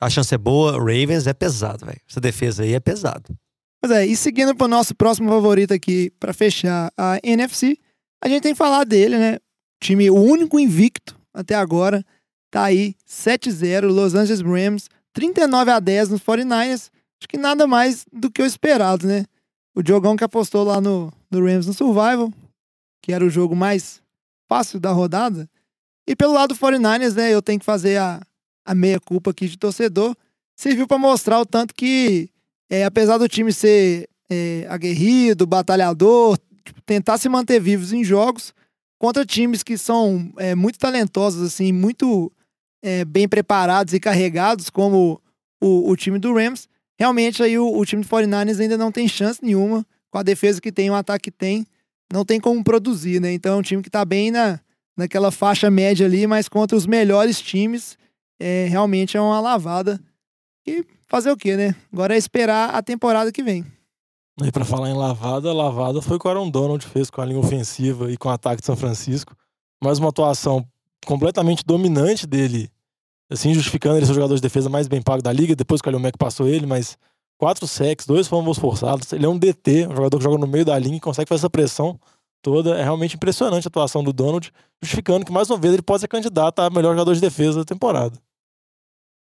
a chance é boa, Ravens é pesado, velho. Essa defesa aí é pesado. Mas é, e seguindo para o nosso próximo favorito aqui, para fechar a NFC, a gente tem que falar dele, né? Time único invicto até agora, tá aí 7-0, Los Angeles Rams, 39 a 10 nos 49ers. Acho que nada mais do que o esperado, né? O Diogão que apostou lá no, no Rams no Survival, que era o jogo mais fácil da rodada. E pelo lado do 49ers, né, eu tenho que fazer a, a meia culpa aqui de torcedor. Serviu para mostrar o tanto que é, apesar do time ser é, aguerrido, batalhador, tipo, tentar se manter vivos em jogos contra times que são é, muito talentosos, assim, muito bem preparados e carregados, como o, o time do Rams, realmente aí o, o, time do 49ers ainda não tem chance nenhuma com a defesa que tem, o ataque que tem, não tem como produzir, né? Então é um time que tá bem na, naquela faixa média ali, mas contra os melhores times, é, realmente é uma lavada. E fazer o quê, né? Agora é esperar a temporada que vem. E para falar em lavada, lavada foi o que o Aaron Donald fez com a linha ofensiva e com o ataque de São Francisco. Mais uma atuação completamente dominante dele, assim, justificando ele ser o jogador de defesa mais bem pago da liga, depois que o Mac passou ele, mas quatro sacks, dois fumbles forçados. Ele é um DT, um jogador que joga no meio da linha e consegue fazer essa pressão toda. É realmente impressionante a atuação do Donald, justificando que mais uma vez ele pode ser candidato a melhor jogador de defesa da temporada.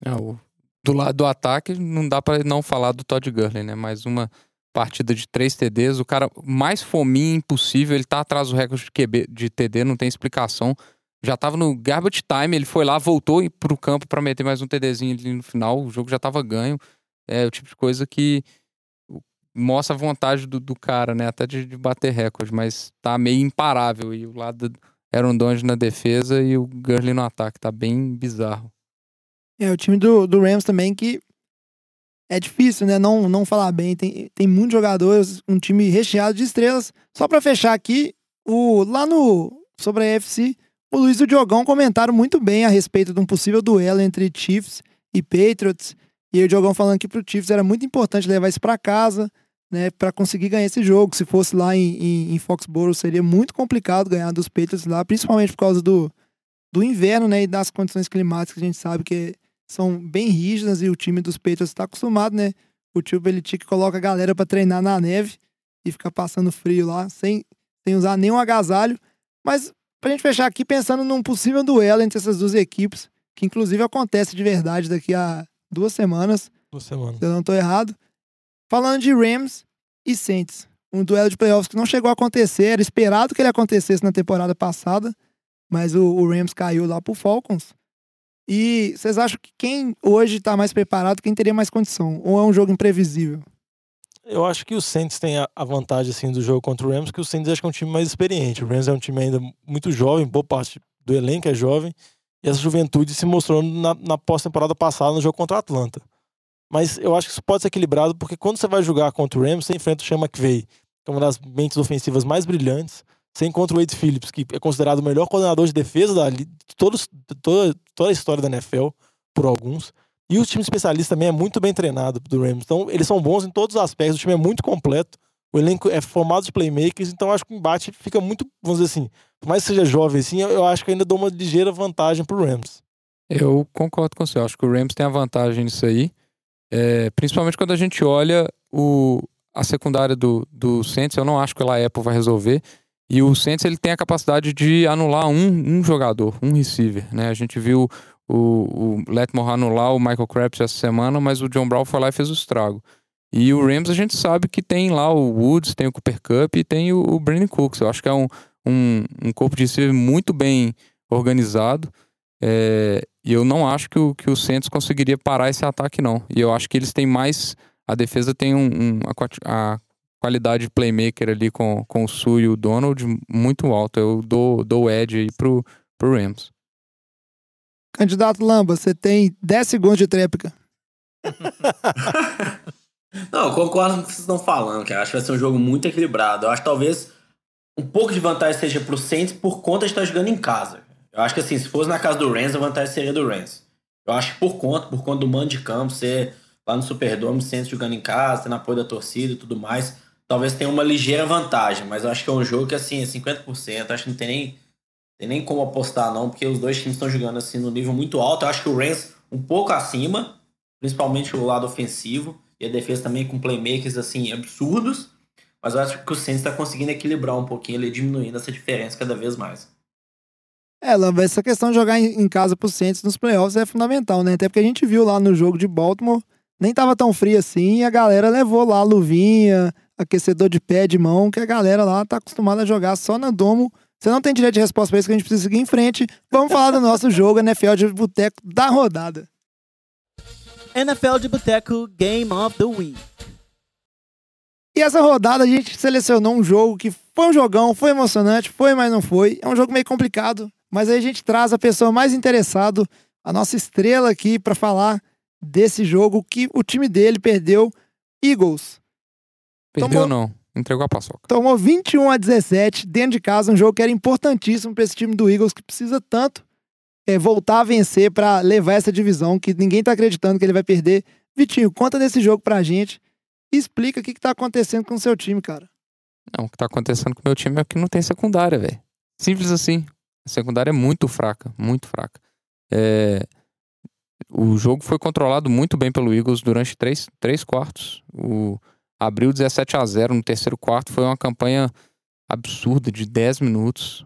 É, o do lado do ataque, não dá para não falar do Todd Gurley, né? Mais uma partida de três TDs, o cara mais fominha impossível, ele tá atrás do recorde de, QB, de TD, não tem explicação. já tava no garbage time, ele foi lá, voltou pro campo pra meter mais um TDzinho ali no final, o jogo já tava ganho. É o tipo de coisa que mostra a vontade do, do cara, né? Até de, de bater recorde, mas tá meio imparável. E o lado do Aaron Donald na defesa e o Gurley no ataque, tá bem bizarro. É, o time do, do Rams também que é difícil, né? Não, não falar bem. Tem, tem muitos jogadores, um time recheado de estrelas. Só pra fechar aqui, o, lá no sobre a AFC, o Luiz e o Diogão comentaram muito bem a respeito de um possível duelo entre Chiefs e Patriots. E o Diogão falando que pro Chiefs era muito importante levar isso pra casa, né? Pra conseguir ganhar esse jogo. Se fosse lá em, em, em Foxborough, seria muito complicado ganhar dos Patriots lá, principalmente por causa do, do inverno, né? E das condições climáticas que a gente sabe que são bem rígidas e o time dos Patriots está acostumado, né? O tio Belichick coloca a galera para treinar na neve e fica passando frio lá, sem, sem usar nenhum agasalho. Mas pra gente fechar aqui, pensando num possível duelo entre essas duas equipes, que inclusive acontece de verdade daqui a duas semanas, Duas semanas. se eu não tô errado. Falando de Rams e Saints. Um duelo de playoffs que não chegou a acontecer, era esperado que ele acontecesse na temporada passada, mas o, o Rams caiu lá pro Falcons. E vocês acham que quem hoje tá mais preparado, quem teria mais condição? Ou é um jogo imprevisível? Eu acho que o Saints tem a- a vantagem assim, do jogo contra o Rams, que o Saints acho que é um time mais experiente. O Rams é um time ainda muito jovem, boa parte do elenco é jovem, e essa juventude se mostrou na, na pós-temporada passada no jogo contra o Atlanta. Mas eu acho que isso pode ser equilibrado, porque quando você vai jogar contra o Rams, você enfrenta o Sean McVay, que é uma das mentes ofensivas mais brilhantes. Você encontra o Wade Phillips, que é considerado o melhor coordenador de defesa da, todos, toda, toda a história da NFL, por alguns. E o time especialista também é muito bem treinado do Rams. Então, eles são bons em todos os aspectos. O time é muito completo. O elenco é formado de playmakers. Então, acho que o embate fica muito, vamos dizer assim, por mais que seja jovem assim, eu, acho que ainda dou uma ligeira vantagem pro Rams. Eu concordo com você. Acho que o Rams tem a vantagem nisso aí. É, principalmente quando a gente olha o, a secundária do, do Saints, eu não acho que a Apple vai resolver. E o Saints ele tem a capacidade de anular um, um jogador, um receiver. Né? A gente viu o, o Letmore anular o Michael Krabs essa semana, mas o John Brown foi lá e fez o estrago. E o Rams a gente sabe que tem lá o Woods, tem o Cooper Cup e tem o, o Brandon Cooks. Eu acho que é um, um, um corpo de receiver muito bem organizado. É, e eu não acho que o, que o Santos conseguiria parar esse ataque, não. E eu acho que eles têm mais. A defesa tem um, um- a, a qualidade de playmaker ali com, com o Su e o Donald muito alta. Eu dou, dou edge aí pro, pro Rams. Candidato Lamba, você tem 10 segundos de tréplica. <laughs> Não, eu concordo com o que vocês estão falando, cara. Acho que vai ser um jogo muito equilibrado. Eu acho que talvez um pouco de vantagem seja pro Saints por conta de estar jogando em casa. Eu acho que assim, se fosse na casa do Rams, a vantagem seria do Rams. Eu acho que por conta, por conta do mando de campo, ser lá no Superdome, Saints jogando em casa, tendo apoio da torcida e tudo mais, talvez tenha uma ligeira vantagem. Mas eu acho que é um jogo que assim, é 50%. Acho que não tem nem, tem nem como apostar, não, porque os dois times estão jogando assim no nível muito alto. Eu acho que o Rams um pouco acima, principalmente o lado ofensivo, e a defesa também com playmakers assim absurdos. Mas eu acho que o Saints está conseguindo equilibrar um pouquinho ali, diminuindo essa diferença cada vez mais. É, Lamba, essa questão de jogar em em casa pro Saints nos playoffs é fundamental, né? Até porque a gente viu lá no jogo de Baltimore, nem tava tão frio assim, e a galera levou lá luvinha, aquecedor de pé, de mão, que a galera lá tá acostumada a jogar só na domo. Você não tem direito de resposta pra isso, que a gente precisa seguir em frente. Vamos falar do nosso <laughs> jogo NFL de boteco da rodada. NFL de Boteco Game of the Week. E essa rodada a gente selecionou um jogo que foi um jogão, foi emocionante, foi, mas não foi. É um jogo meio complicado, mas aí a gente traz a pessoa mais interessada, a nossa estrela aqui, pra falar desse jogo que o time dele perdeu. Eagles. Perdeu Tomou- não. Entregou a paçoca. Tomou 21 a 17 dentro de casa, um jogo que era importantíssimo pra esse time do Eagles, que precisa tanto é, voltar a vencer pra levar essa divisão, que ninguém tá acreditando que ele vai perder. Vitinho, conta desse jogo pra gente e explica o que, que tá acontecendo com o seu time, cara. Não, o que tá acontecendo com o meu time é que não tem secundária, velho. Simples assim. A secundária é muito fraca, muito fraca. É, O jogo foi controlado muito bem pelo Eagles durante três, três quartos. O... Abriu 17 a 0 no terceiro quarto. Foi uma campanha absurda de 10 minutos.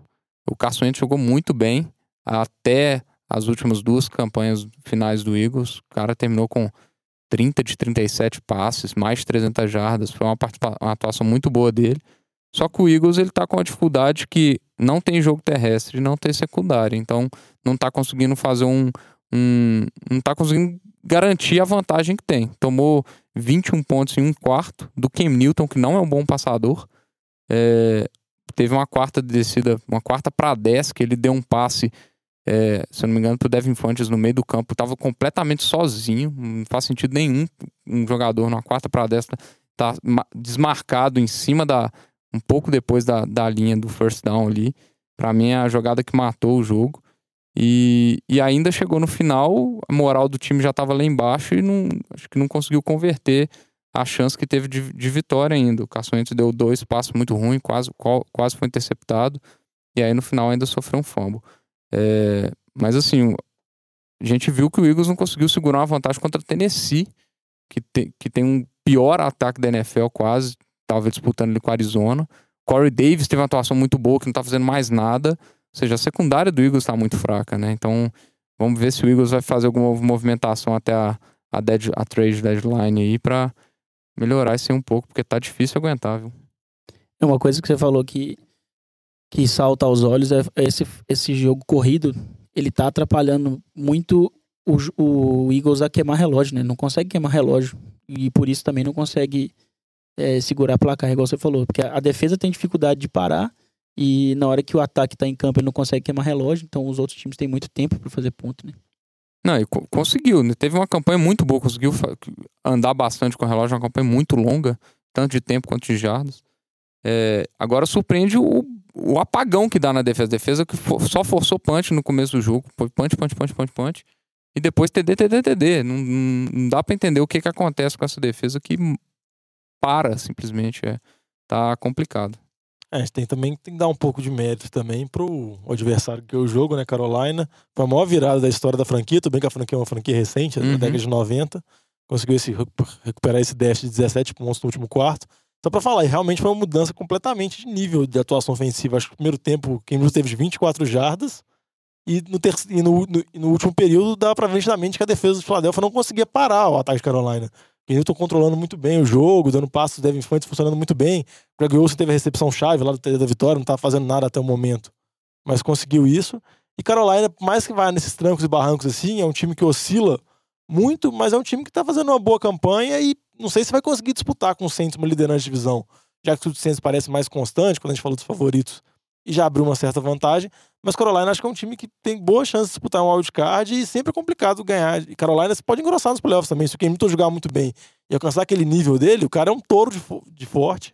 O Carson Wentz jogou muito bem até as últimas duas campanhas finais do Eagles. O cara terminou com 30 de 37 passes, mais de 300 jardas. Foi uma, uma atuação muito boa dele. Só que o Eagles ele tá com uma dificuldade que não tem jogo terrestre, não tem secundária. Então, não tá conseguindo fazer um. Um não tá conseguindo garantir a vantagem que tem. Tomou 21 pontos em um quarto do Cam Newton, que não é um bom passador. É, teve uma quarta descida, uma quarta para 10, que ele deu um passe, é, se eu não me engano, pro Devin Fontes no meio do campo. Tava completamente sozinho, não faz sentido nenhum um jogador numa quarta para 10 tá, tá desmarcado em cima da. um pouco depois da, da linha do first down ali. Para mim é a jogada que matou o jogo. E, e ainda chegou no final, a moral do time já estava lá embaixo e não, acho que não conseguiu converter a chance que teve de, de vitória ainda. O Caçoentes deu dois passos muito ruins, quase, quase foi interceptado. E aí no final ainda sofreu um fumble. É, mas assim, a gente viu que o Eagles não conseguiu segurar uma vantagem contra o Tennessee, que, te, que tem um pior ataque da NFL quase, estava disputando ali com o Arizona. Corey Davis teve uma atuação muito boa, que não está fazendo mais nada. Ou seja, a secundária do Eagles está muito fraca, né? Então, vamos ver se o Eagles vai fazer alguma movimentação até a, a, dead, a trade deadline aí para melhorar isso aí um pouco, porque tá difícil aguentar, viu? É uma coisa que você falou que, que salta aos olhos é esse, esse jogo corrido, ele tá atrapalhando muito o, o Eagles a queimar relógio, né? Não consegue queimar relógio. E por isso também não consegue é, segurar a placar, igual você falou. Porque a defesa tem dificuldade de parar e na hora que o ataque tá em campo, ele não consegue queimar relógio, então os outros times têm muito tempo para fazer ponto, né? Não, e co conseguiu, né? Teve uma campanha muito boa, conseguiu andar bastante com o relógio, uma campanha muito longa, tanto de tempo quanto de jardas. É, agora surpreende o, o apagão que dá na defesa. Defesa que for, só forçou punch no começo do jogo. Foi punch, punch, punch, punch, punch. E depois TD, TD, TD. Não, não dá para entender o que, que acontece com essa defesa que para, simplesmente. É, tá complicado. É, a gente tem também tem que dar um pouco de mérito também pro adversário que é o jogo, né? Carolina. Foi a maior virada da história da franquia. Tudo bem que a franquia é uma franquia recente, uhum. da década de 90. Conseguiu esse, recuperar esse déficit de 17 pontos no último quarto. Só pra falar, realmente foi uma mudança completamente de nível de atuação ofensiva. Acho que no primeiro tempo, quem teve 24 jardas. E no, ter... e no, no, no último período, dá pra ver nitidamente que a defesa do Philadelphia não conseguia parar o ataque de Carolina. Newton controlando muito bem o jogo, dando passos, Devin Fontes funcionando muito bem. Greg Olsen teve a recepção chave lá do TD da vitória, não estava fazendo nada até o momento, mas conseguiu isso. E Carolina, mais que vai nesses trancos e barrancos assim, é um time que oscila muito, mas é um time que está fazendo uma boa campanha e não sei se vai conseguir disputar com o Saints uma liderança de divisão, já que o Saints parece mais constante quando a gente falou dos favoritos e já abriu uma certa vantagem. Mas Carolina acho que é um time que tem boa chance de disputar um wildcard e sempre é complicado ganhar. E Carolina pode engrossar nos playoffs também. Se o Hamilton jogar muito bem e alcançar aquele nível dele, o cara é um touro de, de forte.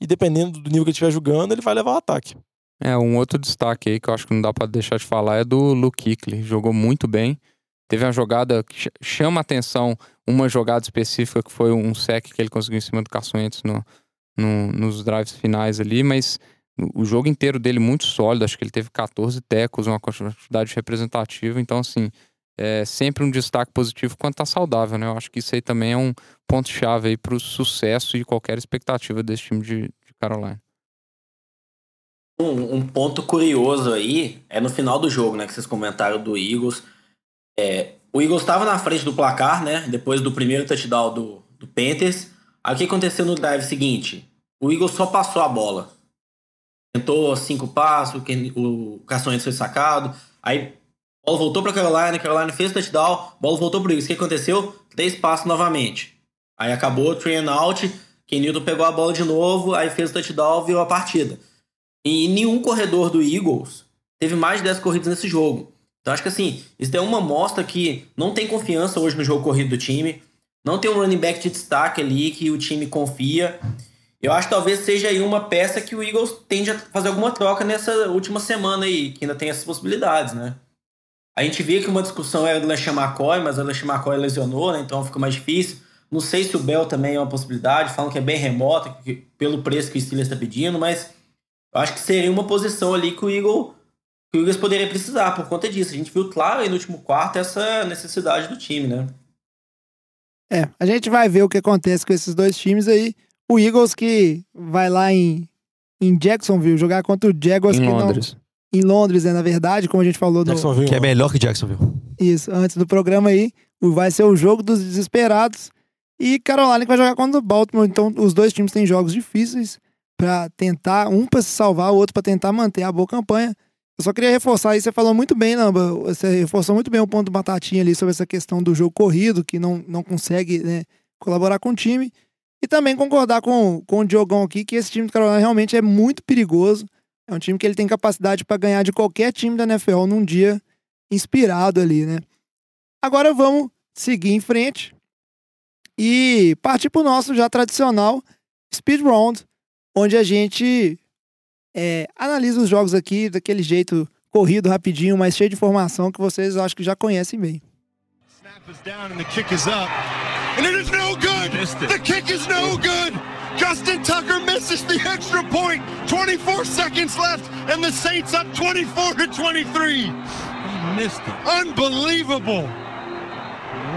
E dependendo do nível que ele estiver jogando, ele vai levar o ataque. É, um outro destaque aí que eu acho que não dá para deixar de falar é do Luke Kuechly. Jogou muito bem. Teve uma jogada que chama atenção, uma jogada específica que foi um sec que ele conseguiu em cima do Caçoentes no, no, nos drives finais ali, mas o jogo inteiro dele muito sólido, acho que ele teve 14 tecos, uma quantidade representativa, então assim, é sempre um destaque positivo quando tá saudável, né? Eu acho que isso aí também é um ponto-chave aí pro sucesso e qualquer expectativa desse time de, de Carolina. Um, um, ponto curioso aí é no final do jogo, né? Que vocês comentaram do Eagles. É, o Eagles estava na frente do placar, né? Depois do primeiro touchdown do, do Panthers. Aí o que aconteceu no drive seguinte? O Eagles só passou a bola tentou cinco passos, o Caçonhas foi sacado. Aí a bola voltou para Carolina, Carolina fez o touchdown, bola voltou para Eagles. O que aconteceu? Três passos novamente. Aí acabou o train out, Ken Newton pegou a bola de novo, aí fez o touchdown, virou a partida. E nenhum corredor do Eagles teve mais de 10 corridas nesse jogo. Então acho que assim, isso é uma mostra que não tem confiança hoje no jogo corrido do time. Não tem um running back de destaque ali que o time confia. Eu acho que talvez seja aí uma peça que o Eagles tende a fazer alguma troca nessa última semana aí, que ainda tem essas possibilidades, né? A gente via que uma discussão era do LeSean McCoy, mas o LeSean McCoy lesionou, né? Então fica mais difícil. Não sei se o Bell também é uma possibilidade, falam que é bem remota, pelo preço que o Steelers está pedindo, mas eu acho que seria uma posição ali que o Eagles, que o Eagles poderia precisar por conta disso. A gente viu claro aí no último quarto essa necessidade do time, né? É, a gente vai ver o que acontece com esses dois times aí. O Eagles que vai lá em, em Jacksonville jogar contra o Jaguars. Em que Londres. Não, em Londres, né? Na verdade, como a gente falou. No, que é melhor que Jacksonville. Isso, antes do programa aí. Vai ser o jogo dos desesperados. E Carolina que vai jogar contra o Baltimore. Então, os dois times têm jogos difíceis. para tentar, um para se salvar, o outro para tentar manter a boa campanha. Eu só queria reforçar aí, você falou muito bem, Lamba, você reforçou muito bem o ponto do Batatinha ali sobre essa questão do jogo corrido, que não, não consegue né, colaborar com o time. E também concordar com, com o Diogão aqui, que esse time do Carolina realmente é muito perigoso. É um time que ele tem capacidade para ganhar de qualquer time da NFL num dia inspirado ali, né? Agora vamos seguir em frente e partir para o nosso já tradicional Speed Round, onde a gente é, analisa os jogos aqui daquele jeito corrido, rapidinho, mas cheio de informação que vocês acho que já conhecem bem. Snap is down and the kick is up. And it is no good. The kick is no good. Justin Tucker misses the extra point. 24 seconds left and the Saints up 24 to 23. He missed it. Unbelievable.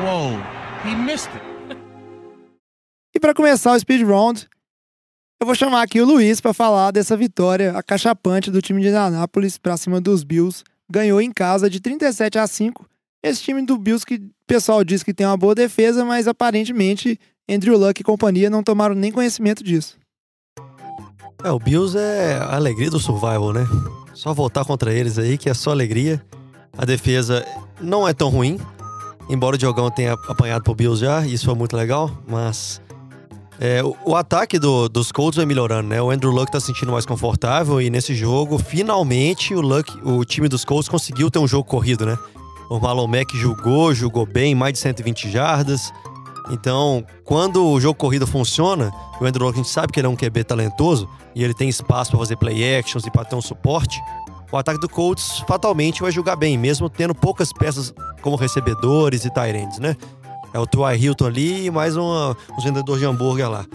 Whoa. He missed it. E para começar o Speed Round, eu vou chamar aqui o Luiz para falar dessa vitória acachapante do time de Indianápolis para cima dos Bills. Ganhou em casa de 37 a 5. Esse time do Bills que o pessoal diz que tem uma boa defesa, mas aparentemente Andrew Luck e companhia não tomaram nem conhecimento disso. É, o Bills é a alegria do survival, né? Só voltar contra eles aí, que é só alegria. A defesa não é tão ruim, embora o Diogão tenha apanhado pro Bills já, isso foi muito legal, mas é, o, o ataque do- dos Colts vai melhorando, né? O Andrew Luck tá se sentindo mais confortável e nesse jogo, finalmente, o, Luck, o time dos Colts conseguiu ter um jogo corrido, né? O Marlon Mack jogou, jogou bem, mais de 120 jardas. Então, quando o jogo corrido funciona, o Andrew Luck a gente sabe que ele é um QB talentoso e ele tem espaço para fazer play actions e para ter um suporte. O ataque do Colts fatalmente vai jogar bem, mesmo tendo poucas peças como recebedores e tight né? É o T.Y. Hilton ali e mais uma, uns vendedores de hambúrguer lá.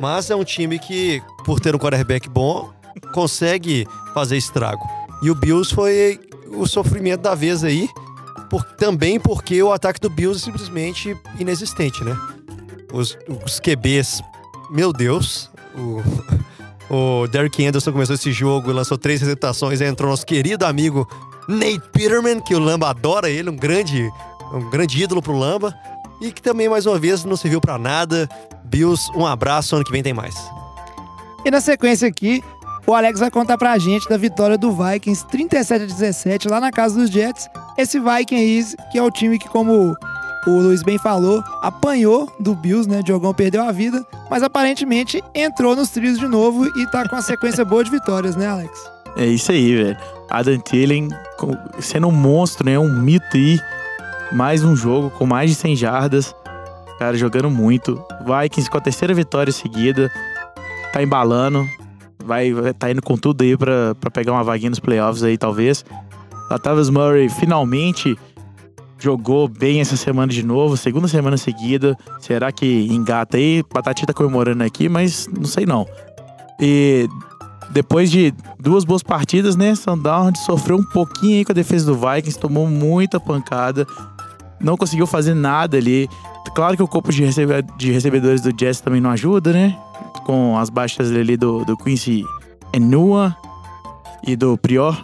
Mas é um time que, por ter um quarterback bom, consegue fazer estrago. E o Bills foi o sofrimento da vez aí, por- também porque o ataque do Bills é simplesmente inexistente, né? Os, os QBs, meu Deus, o, <laughs> o Derrick Anderson começou esse jogo, lançou três receptações, entrou nosso querido amigo Nate Peterman, que o Lamba adora ele, um grande, um grande ídolo pro Lamba, e que também, mais uma vez, não serviu pra nada. Bills, um abraço, ano que vem tem mais. E na sequência aqui, o Alex vai contar pra gente da vitória do Vikings 37 a 17 lá na casa dos Jets. Esse Vikings que é o time que, como o Luiz bem falou, apanhou do Bills, né? Diogão perdeu a vida, mas aparentemente entrou nos trilhos de novo e tá com uma sequência boa de vitórias, né, Alex? É isso aí, velho. Adam Thielen sendo um monstro, né? Um mito aí. Mais um jogo com mais de 100 jardas. Cara, jogando muito. Vikings com a terceira vitória seguida. Tá embalando. Vai- tá indo com tudo aí pra, pra pegar uma vaguinha nos playoffs aí, talvez. Latavius Murray finalmente jogou bem essa semana de novo. Segunda semana seguida. Será que engata aí? Batatinha tá comemorando aqui, mas não sei não. E depois de duas boas partidas, né? Sundown sofreu um pouquinho aí com a defesa do Vikings, tomou muita pancada, não conseguiu fazer nada ali. Claro que o corpo de, recebe- de recebedores do Jets também não ajuda, né? Com as baixas ali do, do Quincy Enua e do Prior.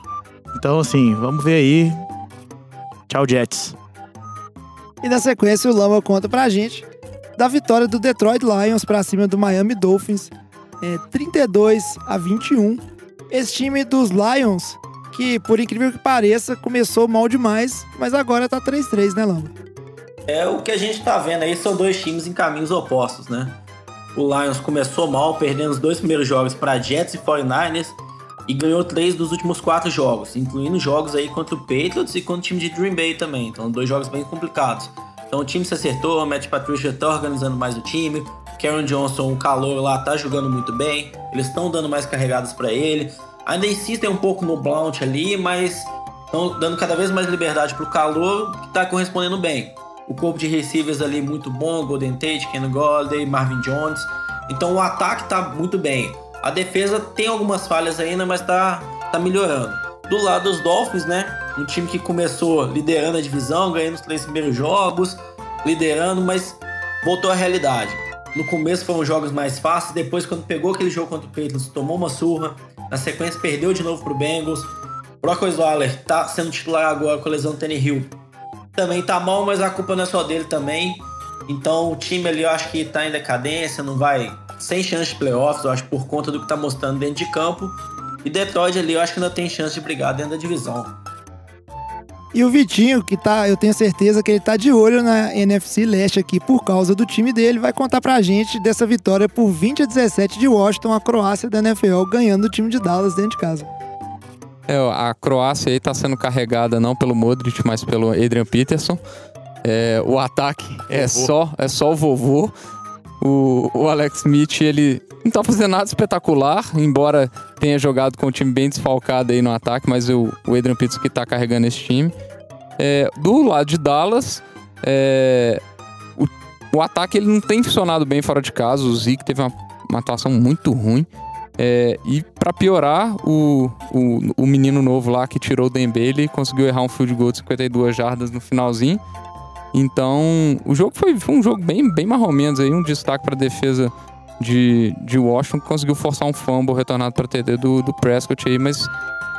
Então, assim, vamos ver aí. Tchau, Jets. E na sequência, o Lama conta pra gente da vitória do Detroit Lions pra cima do Miami Dolphins, é, 32 a 21. Esse time dos Lions, que por incrível que pareça, começou mal demais, mas agora tá 3-3, né, Lama? É o que a gente tá vendo aí, são dois times em caminhos opostos, né? O Lions começou mal, perdendo os dois primeiros jogos para Jets e 49ers e ganhou três dos últimos quatro jogos, incluindo jogos aí contra o Patriots e contra o time de Green Bay também. Então, dois jogos bem complicados. Então, o time se acertou, o Matt Patricia tá organizando mais o time, o Karen Johnson, o calor lá, tá jogando muito bem, eles estão dando mais carregadas para ele. Ainda insistem um pouco no Blount ali, mas estão dando cada vez mais liberdade pro calor, que tá correspondendo bem. O corpo de receivers ali muito bom, Golden Tate, Ken Golladay, Marvin Jones. Então o ataque tá muito bem. A defesa tem algumas falhas ainda, mas tá, tá melhorando. Do lado dos Dolphins, né? Um time que começou liderando a divisão, ganhando os três primeiros jogos, liderando, mas voltou à realidade. No começo foram jogos mais fáceis, depois quando pegou aquele jogo contra o Patriots, tomou uma surra. Na sequência perdeu de novo pro Bengals. Brock Osweiler tá sendo titular agora com a lesão do Hill. Também tá mal, mas a culpa não é só dele também. Então o time ali eu acho que tá em decadência, não vai sem chance de playoffs, eu acho, por conta do que tá mostrando dentro de campo. E Detroit ali, eu acho que ainda tem chance de brigar dentro da divisão. E o Vitinho, que tá, eu tenho certeza que ele tá de olho na NFC Leste aqui por causa do time dele, vai contar pra gente dessa vitória por 20 a 17 de Washington, a Croácia da NFL, ganhando o time de Dallas dentro de casa. É, a Croácia aí tá sendo carregada não pelo Modric, mas pelo Adrian Peterson. É, o ataque é só, é só o vovô. O, o Alex Smith, ele não tá fazendo nada espetacular, embora tenha jogado com um time bem desfalcado aí no ataque, mas o, o Adrian Peterson que tá carregando esse time. É, do lado de Dallas, é, o, o ataque ele não tem funcionado bem fora de casa. O Zeke teve uma, uma atuação muito ruim. É, e para piorar, o, o, o, menino novo lá que tirou o Dembele conseguiu errar um field goal de 52 jardas no finalzinho. Então, o jogo foi, foi um jogo bem, bem mais ou menos aí, um destaque para a defesa de, de Washington, que conseguiu forçar um fumble retornado para TD do, do Prescott aí, mas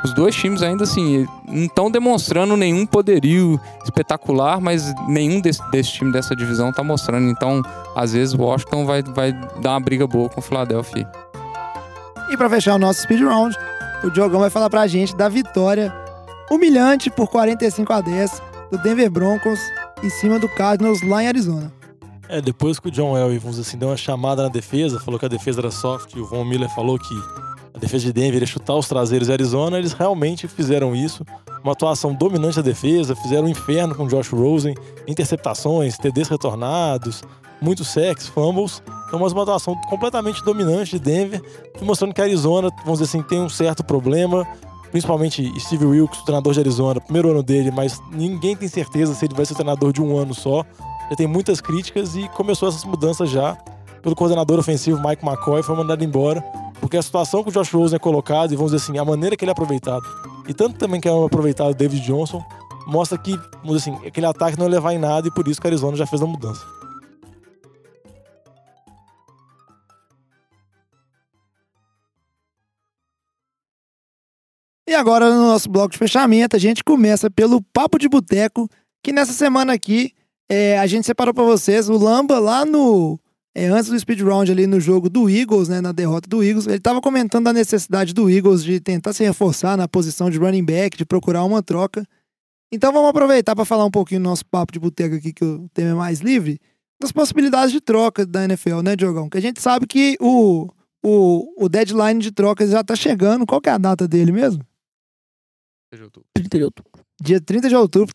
os dois times ainda assim não estão demonstrando nenhum poderio espetacular, mas nenhum desse, desse time dessa divisão está mostrando. Então, às vezes, Washington vai, vai dar uma briga boa com o Philadelphia. E para fechar o nosso speed round, o Diogão vai falar pra gente da vitória humilhante por 45 a 10 do Denver Broncos em cima do Cardinals lá em Arizona. É, depois que o John Elway, vamos dizer assim, deu uma chamada na defesa, falou que a defesa era soft, e o Von Miller falou que a defesa de Denver ia chutar os traseiros de Arizona, eles realmente fizeram isso. Uma atuação dominante da defesa, fizeram um inferno com Josh Rosen, interceptações, TDs retornados, muitos sacks, fumbles. Então, mas uma atuação completamente dominante de Denver, mostrando que a Arizona, vamos dizer assim, tem um certo problema, principalmente Steve Wilkes, o treinador de Arizona, primeiro ano dele, mas ninguém tem certeza se ele vai ser treinador de um ano só. Já tem muitas críticas e começou essas mudanças já pelo coordenador ofensivo Mike McCoy, foi mandado embora, porque a situação que o Josh Rosen é colocado e vamos dizer assim, a maneira que ele é aproveitado, e tanto também que é aproveitado o David Johnson, mostra que, vamos dizer assim, aquele ataque não levar em nada e por isso que a Arizona já fez a mudança. E agora, no nosso bloco de fechamento, a gente começa pelo Papo de Boteco, que nessa semana aqui é, a gente separou para vocês o Lamba lá no. É, antes do speed round ali no jogo do Eagles, né, na derrota do Eagles, ele estava comentando a necessidade do Eagles de tentar se reforçar na posição de running back, de procurar uma troca. Então vamos aproveitar para falar um pouquinho do nosso papo de boteco aqui, que o tema é mais livre, das possibilidades de troca da NFL, né, Diogão? Que a gente sabe que o, o, o deadline de trocas já está chegando. Qual que é a data dele mesmo? De outubro. 30 de outubro. Dia 30 de outubro.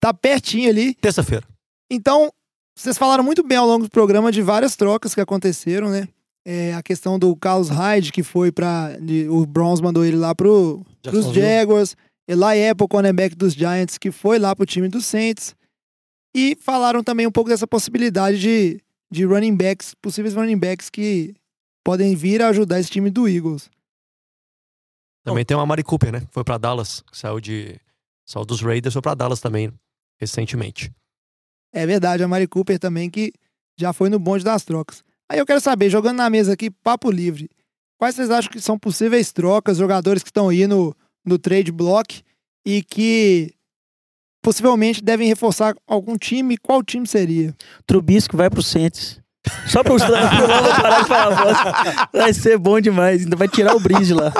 Tá pertinho ali. Terça-feira. Então, vocês falaram muito bem ao longo do programa de várias trocas que aconteceram, né? É, a questão do Carlos Hyde, que foi para O Browns mandou ele lá pro, pros Jaguars. Eli Apple, cornerback dos Giants, que foi lá pro time dos Saints. E falaram também um pouco dessa possibilidade de, de running backs, possíveis running backs que podem vir a ajudar esse time do Eagles. Também tem uma Mari Cooper, né? Foi para Dallas, saiu de saiu dos Raiders, foi para Dallas também recentemente. É verdade, a Mari Cooper também que já foi no bonde das trocas. Aí eu quero saber, jogando na mesa aqui, papo livre. Quais vocês acham que são possíveis trocas, jogadores que estão aí no, no trade block e que possivelmente devem reforçar algum time? Qual time seria? Trubisco vai pro Saints. Só para o Lamba parar de falar Vai ser bom demais. Ainda vai tirar o bridge lá.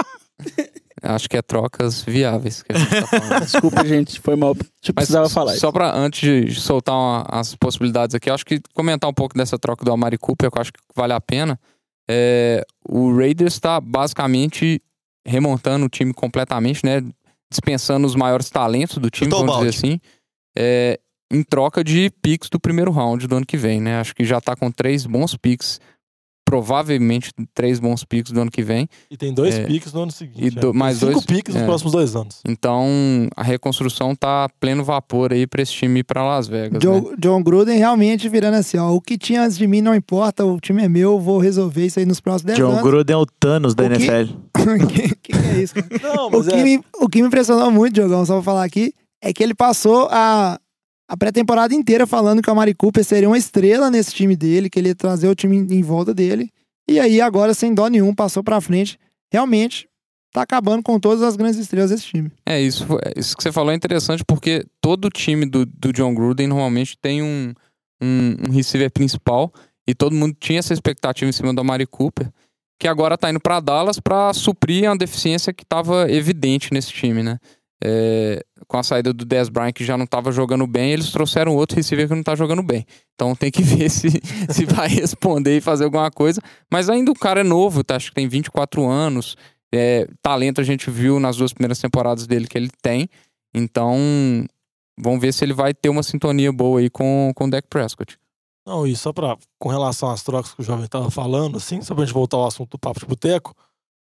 Acho que é trocas viáveis que a gente tá falando. <laughs> Desculpa, gente, foi mal. Tipo, precisava falar. Só para antes de soltar uma, as possibilidades aqui, acho que comentar um pouco dessa troca do Amari Cooper, que eu acho que vale a pena. É, o Raiders está basicamente remontando o time completamente, né? Dispensando os maiores talentos do time, vamos dizer assim. É, em troca de picks do primeiro round do ano que vem, né? Acho que já tá com três bons picks provavelmente três bons picks do ano que vem. E tem dois é, picks no ano seguinte. E do, é. mais cinco dois, picks nos é. próximos dois anos. Então, a reconstrução tá a pleno vapor aí pra esse time ir pra Las Vegas. John, né? John Gruden realmente virando assim, ó, o que tinha antes de mim não importa, o time é meu, vou resolver isso aí nos próximos 10 John anos. John Gruden é o Thanos da o NFL. <laughs> Que... que, que é isso, cara? Não, o, que é... me, o que me impressionou muito, Diogão, só pra falar aqui, é que ele passou a, a pré-temporada inteira falando que o Amari Cooper seria uma estrela nesse time dele, que ele ia trazer o time em volta dele. E aí, agora, sem dó nenhum, passou pra frente. Realmente, tá acabando com todas as grandes estrelas desse time. É, isso, isso que você falou é interessante porque todo time do, do John Gruden normalmente tem um, um, um receiver principal e todo mundo tinha essa expectativa em cima do Amari Cooper, que agora tá indo para Dallas para suprir uma deficiência que estava evidente nesse time, né? É, com a saída do Dez Bryant, que já não estava jogando bem, eles trouxeram outro receiver que não está jogando bem. Então tem que <laughs> ver se, se vai responder e fazer alguma coisa. Mas ainda o cara é novo, tá? acho que tem 24 anos. É, talento a gente viu nas duas primeiras temporadas dele que ele tem. Então, vamos ver se ele vai ter uma sintonia boa aí com, com o Dak Prescott. Não, e só pra, com relação às trocas que o jovem estava falando, assim, só pra gente voltar ao assunto do papo de boteco,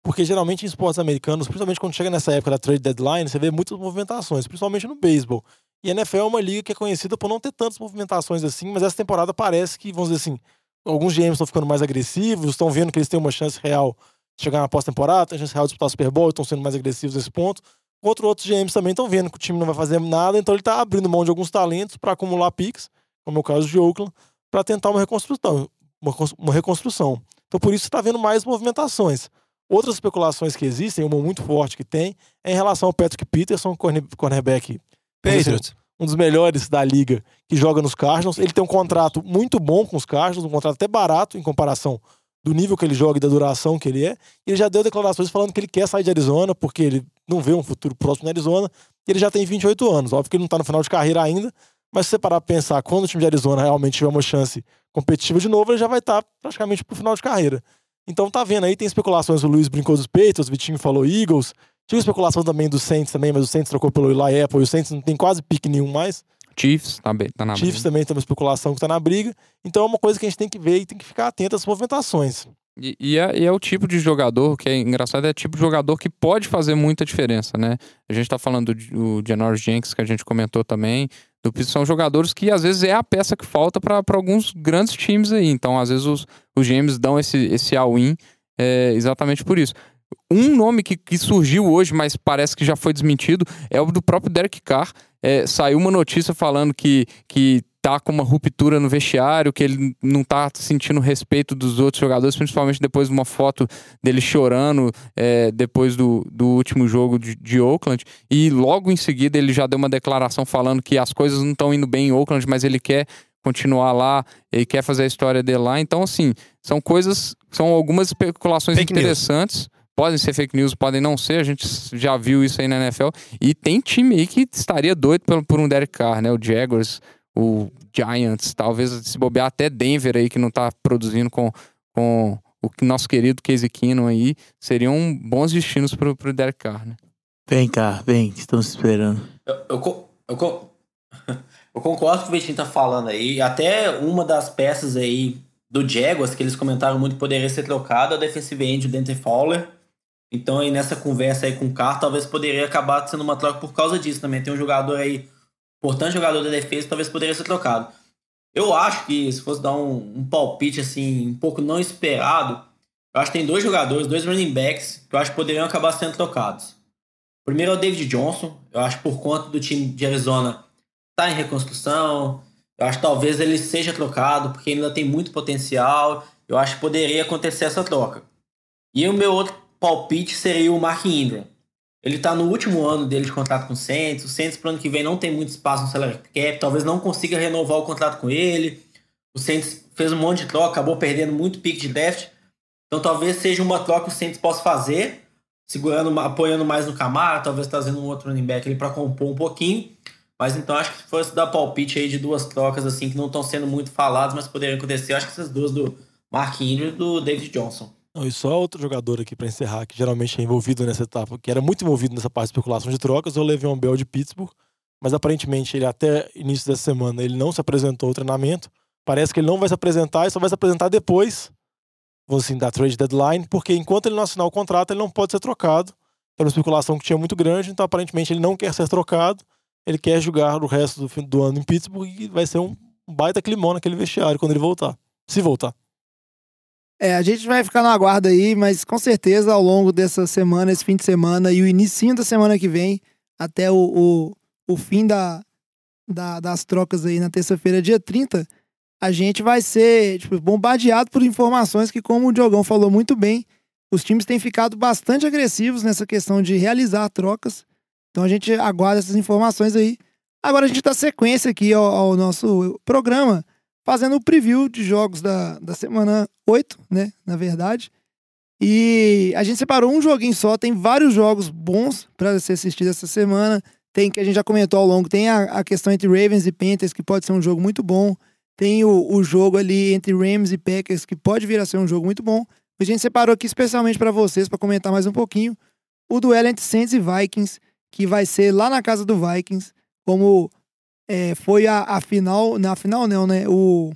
porque geralmente em esportes americanos, principalmente quando chega nessa época da trade deadline, você vê muitas movimentações, principalmente no beisebol. E a NFL é uma liga que é conhecida por não ter tantas movimentações assim, mas essa temporada parece que, vamos dizer assim, alguns GMs estão ficando mais agressivos, estão vendo que eles têm uma chance real de chegar na pós-temporada, tem chance real de disputar o Super Bowl, estão sendo mais agressivos nesse ponto. Outro, outros GMs também estão vendo que o time não vai fazer nada, então ele está abrindo mão de alguns talentos para acumular picks, como é o caso de Oakland, para tentar uma reconstrução, uma, uma reconstrução. Então por isso você está vendo mais movimentações. Outras especulações que existem, uma muito forte que tem, é em relação ao Patrick Peterson, cornerback Patriots. um dos melhores da liga que joga nos Cardinals. Ele tem um contrato muito bom com os Cardinals, um contrato até barato em comparação do nível que ele joga e da duração que ele é. Ele já deu declarações falando que ele quer sair de Arizona porque ele não vê um futuro próximo na Arizona. E ele já tem 28 anos. Óbvio que ele não está no final de carreira ainda, mas se você parar pra pensar, quando o time de Arizona realmente tiver uma chance competitiva de novo, ele já vai estar tá praticamente pro final de carreira. Então tá vendo aí, tem especulações, o Luiz brincou dos Patriots, o Vitinho falou Eagles. Tinha especulação também do Saints também, mas o Saints trocou pelo Eli Apple e o Saints não tem quase pique nenhum mais. Chiefs tá, bem, tá na Chiefs briga. também tem uma especulação que tá na briga. Então é uma coisa que a gente tem que ver e tem que ficar atento às movimentações. E, e, é, e, é, o tipo de jogador que é engraçado, é o tipo de jogador que pode fazer muita diferença, né? A gente tá falando do, do Janoris Jenks, que a gente comentou também, do são jogadores que às vezes é a peça que falta para alguns grandes times aí. Então, às vezes, os, os GMs dão esse, esse all-in é, exatamente por isso. Um nome que, que surgiu hoje, mas parece que já foi desmentido, é o do próprio Derek Carr. É, saiu uma notícia falando que, que tá com uma ruptura no vestiário, que ele não tá sentindo respeito dos outros jogadores, principalmente depois de uma foto dele chorando é, depois do, do último jogo de, de, Oakland. E logo em seguida ele já deu uma declaração falando que as coisas não estão indo bem em Oakland, mas ele quer continuar lá, ele quer fazer a história dele lá. Então, assim, são coisas, são algumas especulações fake interessantes. News. Podem ser fake news, podem não ser, a gente já viu isso aí na NFL. E tem time aí que estaria doido por, por um Derek Carr, né? O Jaguars, o Giants, talvez se bobear até Denver aí, que não tá produzindo com, com o nosso querido Casey Keenum aí, seriam bons destinos pro, pro Derek Carr, né? Vem cá, vem, estamos esperando. Eu, eu, eu, <laughs> eu concordo com o que o Vitinho tá falando aí. Até uma das peças aí do Jaguars, que eles comentaram muito que poderia ser trocado, é o defensive end, o Dante Fowler. Então aí nessa conversa aí com o Carr, talvez poderia acabar sendo uma troca por causa disso também. Tem um jogador aí importante jogador da defesa, talvez poderia ser trocado. Eu acho que, se fosse dar um, um palpite assim, um pouco não esperado, eu acho que tem dois jogadores, dois running backs, que eu acho que poderiam acabar sendo trocados. O primeiro é o David Johnson, eu acho que por conta do time de Arizona tá em reconstrução, eu acho que talvez ele seja trocado, porque ainda tem muito potencial, eu acho que poderia acontecer essa troca. E o meu outro palpite seria o Mark Ingram. Ele está no último ano dele de contrato com o Saints. O Saints para o ano que vem não tem muito espaço no salary cap, talvez não consiga renovar o contrato com ele. O Saints fez um monte de troca, acabou perdendo muito pique de draft. Então talvez seja uma troca que o Saints possa fazer, segurando, apoiando mais no Camara, talvez trazendo um outro running back ali para compor um pouquinho. Mas então acho que se fosse dar palpite aí de duas trocas assim que não estão sendo muito faladas, mas poderiam acontecer, acho que essas duas do Mark Ingram e do David Johnson. Não, e só outro jogador aqui para encerrar, que geralmente é envolvido nessa etapa, que era muito envolvido nessa parte de especulação de trocas, é o Le'Veon Bell de Pittsburgh. Mas aparentemente ele até início dessa semana ele não se apresentou ao treinamento. Parece que ele não vai se apresentar e só vai se apresentar depois, vamos assim, da trade deadline, porque enquanto ele não assinar o contrato, ele não pode ser trocado. Era uma especulação que tinha muito grande, então aparentemente ele não quer ser trocado. Ele quer jogar o resto do, do ano em Pittsburgh e vai ser um baita climão naquele vestiário quando ele voltar. Se voltar. É, a gente vai ficar na guarda aí, mas com certeza ao longo dessa semana, esse fim de semana e o início da semana que vem, até o, o, o fim da, da, das trocas aí na terça-feira, dia 30, a gente vai ser tipo, bombardeado por informações que, como o Diogão falou muito bem, os times têm ficado bastante agressivos nessa questão de realizar trocas. Então a gente aguarda essas informações aí. Agora a gente dá sequência aqui ao, ao nosso programa fazendo o preview de jogos da, da semana 8, né? Na verdade. E a gente separou um joguinho só, tem vários jogos bons para ser assistido essa semana. Tem que a gente já comentou ao longo, tem a, a questão entre Ravens e Panthers, que pode ser um jogo muito bom. Tem o, o jogo ali entre Rams e Packers, que pode vir a ser um jogo muito bom. A gente separou aqui especialmente para vocês, para comentar mais um pouquinho, o duelo entre Saints e Vikings, que vai ser lá na casa do Vikings, como é, foi a, a final, na final não, né? O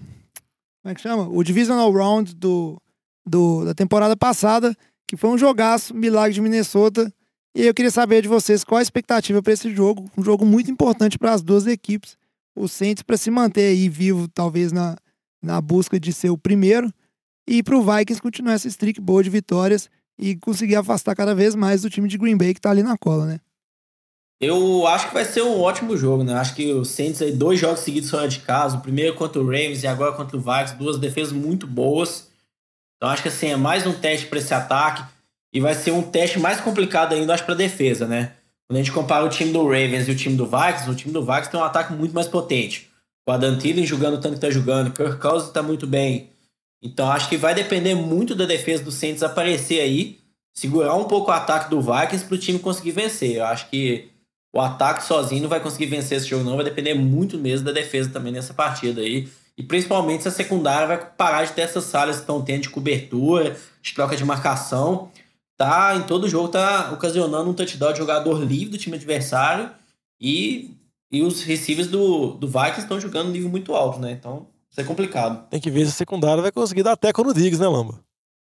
como é que chama? O divisional round do, do da temporada passada, que foi um jogaço, milagre de Minnesota. E eu queria saber de vocês qual a expectativa para esse jogo, um jogo muito importante para as duas equipes. O Saints para se manter aí vivo, talvez na, na busca de ser o primeiro, e para o Vikings continuar essa streak boa de vitórias e conseguir afastar cada vez mais do time de Green Bay que tá ali na cola, né? Eu acho que vai ser um ótimo jogo, né? Acho que o Saints aí, dois jogos seguidos fora de casa, o primeiro contra o Rams e agora contra o Vikings, duas defesas muito boas. Então acho que assim, é mais um teste para esse ataque e vai ser um teste mais complicado ainda, acho, para defesa, né? Quando a gente compara o time do Ravens e o time do Vikings, o time do Vikings tem um ataque muito mais potente. Com a Dan Thielen jogando o tanto que tá jogando, Kirk Cousins tá muito bem. Então acho que vai depender muito da defesa do Saints aparecer aí, segurar um pouco o ataque do Vikings para o time conseguir vencer. Eu acho que o ataque sozinho não vai conseguir vencer esse jogo, não. Vai depender muito mesmo da defesa também nessa partida aí. E principalmente se a secundária vai parar de ter essas falhas que estão tendo de cobertura, de troca de marcação. Tá, em todo jogo, tá ocasionando um touchdown de jogador livre do time adversário. E, e os receivers do, do Vikings estão jogando um nível muito alto, né? Então, isso é complicado. Tem que ver se a secundária vai conseguir dar teco no Diggs, né, Lamba?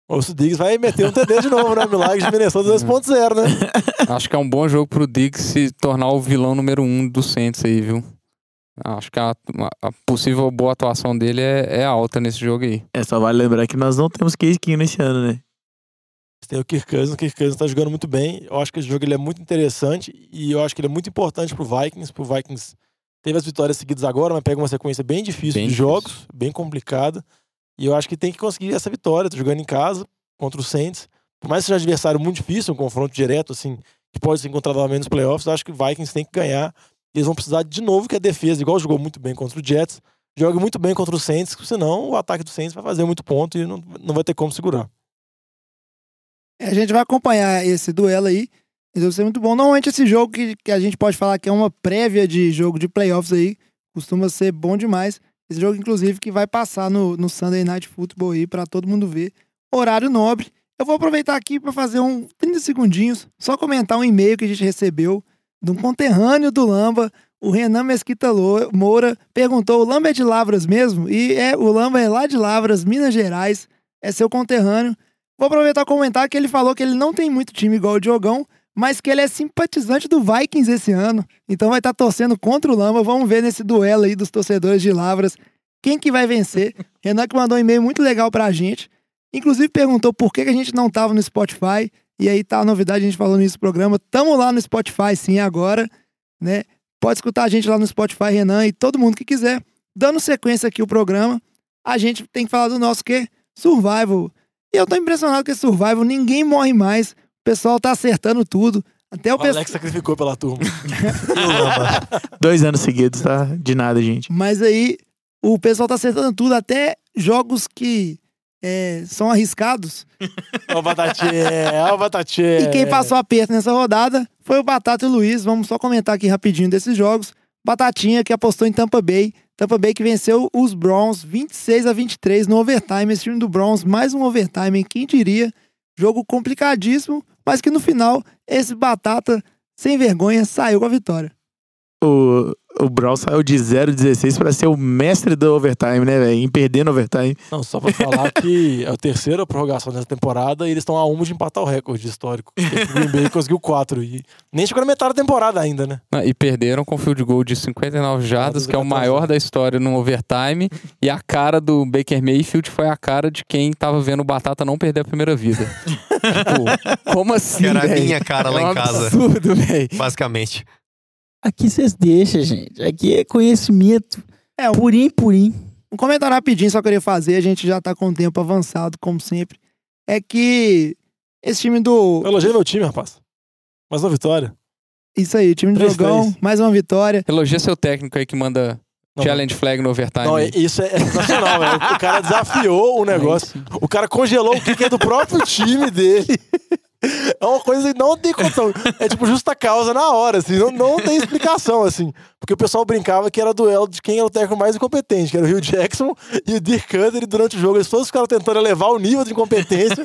Ou se o Diggs vai meter um TD de novo, né? Milagre de Minnesota <laughs> 2.0, né? Acho que é um bom jogo pro Diggs se tornar o vilão número um do Saints aí, viu? Acho que a, a possível boa atuação dele é, é, alta nesse jogo aí. É, só vale lembrar que nós não temos Case Keenum esse ano, né? Tem o Kirk Cousins, o Kirk Cousins tá jogando muito bem. Eu acho que esse jogo ele é muito interessante e eu acho que ele é muito importante pro Vikings. Pro Vikings teve as vitórias seguidas agora, mas pega uma sequência bem difícil bem de difícil. jogos, bem complicada. E eu acho que tem que conseguir essa vitória. Tá jogando em casa contra o Saints. Por mais que seja um adversário muito difícil, um confronto direto, assim, que pode ser encontrado lá menos playoffs, eu acho que o Vikings tem que ganhar. Eles vão precisar de novo que a defesa, igual jogou muito bem contra o Jets, jogue muito bem contra o Saints, senão o ataque do Saints vai fazer muito ponto e não, não vai ter como segurar. A gente vai acompanhar esse duelo aí. Isso vai ser muito bom. Normalmente esse jogo que, que a gente pode falar que é uma prévia de jogo de playoffs aí, costuma ser bom demais. Esse jogo, inclusive, que vai passar no, no Sunday Night Football aí para todo mundo ver. Horário nobre. Eu vou aproveitar aqui para fazer um 30 segundinhos, só comentar um e-mail que a gente recebeu de um conterrâneo do Lamba, o Renan Mesquita Moura, perguntou: o Lamba é de Lavras mesmo? E é, o Lamba é lá de Lavras, Minas Gerais, é seu conterrâneo. Vou aproveitar e comentar que ele falou que ele não tem muito time igual o Diogão, mas que ele é simpatizante do Vikings esse ano. Então vai estar tá torcendo contra o Lamba. Vamos ver nesse duelo aí dos torcedores de Lavras quem que vai vencer. <laughs> Renan que mandou um e-mail muito legal pra gente. Inclusive perguntou por que, que a gente não tava no Spotify. E aí tá a novidade, a gente falou nisso no programa. Tamo lá no Spotify sim agora, né? Pode escutar a gente lá no Spotify, Renan, e todo mundo que quiser. Dando sequência aqui o programa, a gente tem que falar do nosso quê? Survival. E eu tô impressionado esse Survival, ninguém morre mais. O pessoal tá acertando tudo. Até o, o Alex sacrificou pela turma. <laughs> Dois anos seguidos, tá? De nada, gente. Mas aí, o pessoal tá acertando tudo, até jogos que é, são arriscados. <laughs> Ó, o Batatinha, ó, o Batatinha. E quem passou aperto nessa rodada foi o Batata e o Luiz. Vamos só comentar aqui rapidinho desses jogos. Batatinha, que apostou em Tampa Bay. Tampa Bay que venceu os Browns 26 a 23 no overtime. Esse time do Browns, mais um overtime, quem diria? Jogo complicadíssimo, mas que no final, esse Batata, sem vergonha, saiu com a vitória. O, o Brown saiu de 0,16 para ser o mestre do overtime, né, velho? Em perder no overtime. Não, só pra falar que é a terceira prorrogação dessa temporada e eles estão a um de empatar o recorde histórico. O Green Bay conseguiu quatro e nem chegou na metade da temporada ainda, né? e perderam com field goal de 59 jardas, que é o maior da história no overtime. e a cara do Baker Mayfield foi a cara de quem tava vendo o Batata não perder a primeira vida. <laughs> tipo, como assim, Que era a véi? minha cara lá É um em casa. absurdo, velho. Basicamente. Aqui vocês deixam, gente. Aqui é conhecimento. É, um, Purim, purim. um comentário rapidinho só queria fazer, a gente já tá com o tempo avançado, como sempre. É que esse time do. Eu elogiei meu time, rapaz. Mais uma vitória. Isso aí, time do Jogão, mais uma vitória. Elogia seu técnico aí que manda Não, Challenge flag no overtime. Não, isso é sensacional, velho. O cara desafiou o negócio. O cara congelou o que é do próprio time dele. É uma coisa que não tem condição. É tipo justa causa na hora, assim. Não, não tem explicação, assim. Porque o pessoal brincava que era duelo de quem era o técnico mais incompetente, que era o Hugh Jackson e o Dirk Cutter. E durante o jogo eles todos ficaram tentando elevar o nível de incompetência.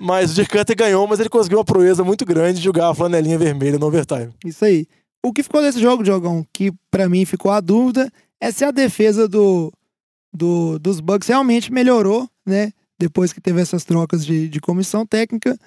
mas o Dirk Cutter ganhou, mas ele conseguiu uma proeza muito grande de jogar a flanelinha vermelha no overtime. Isso aí. O que ficou desse jogo, Diogão, que para mim ficou a dúvida, é se a defesa do, do, dos Bucks realmente melhorou, né? Depois que teve essas trocas de, de comissão técnica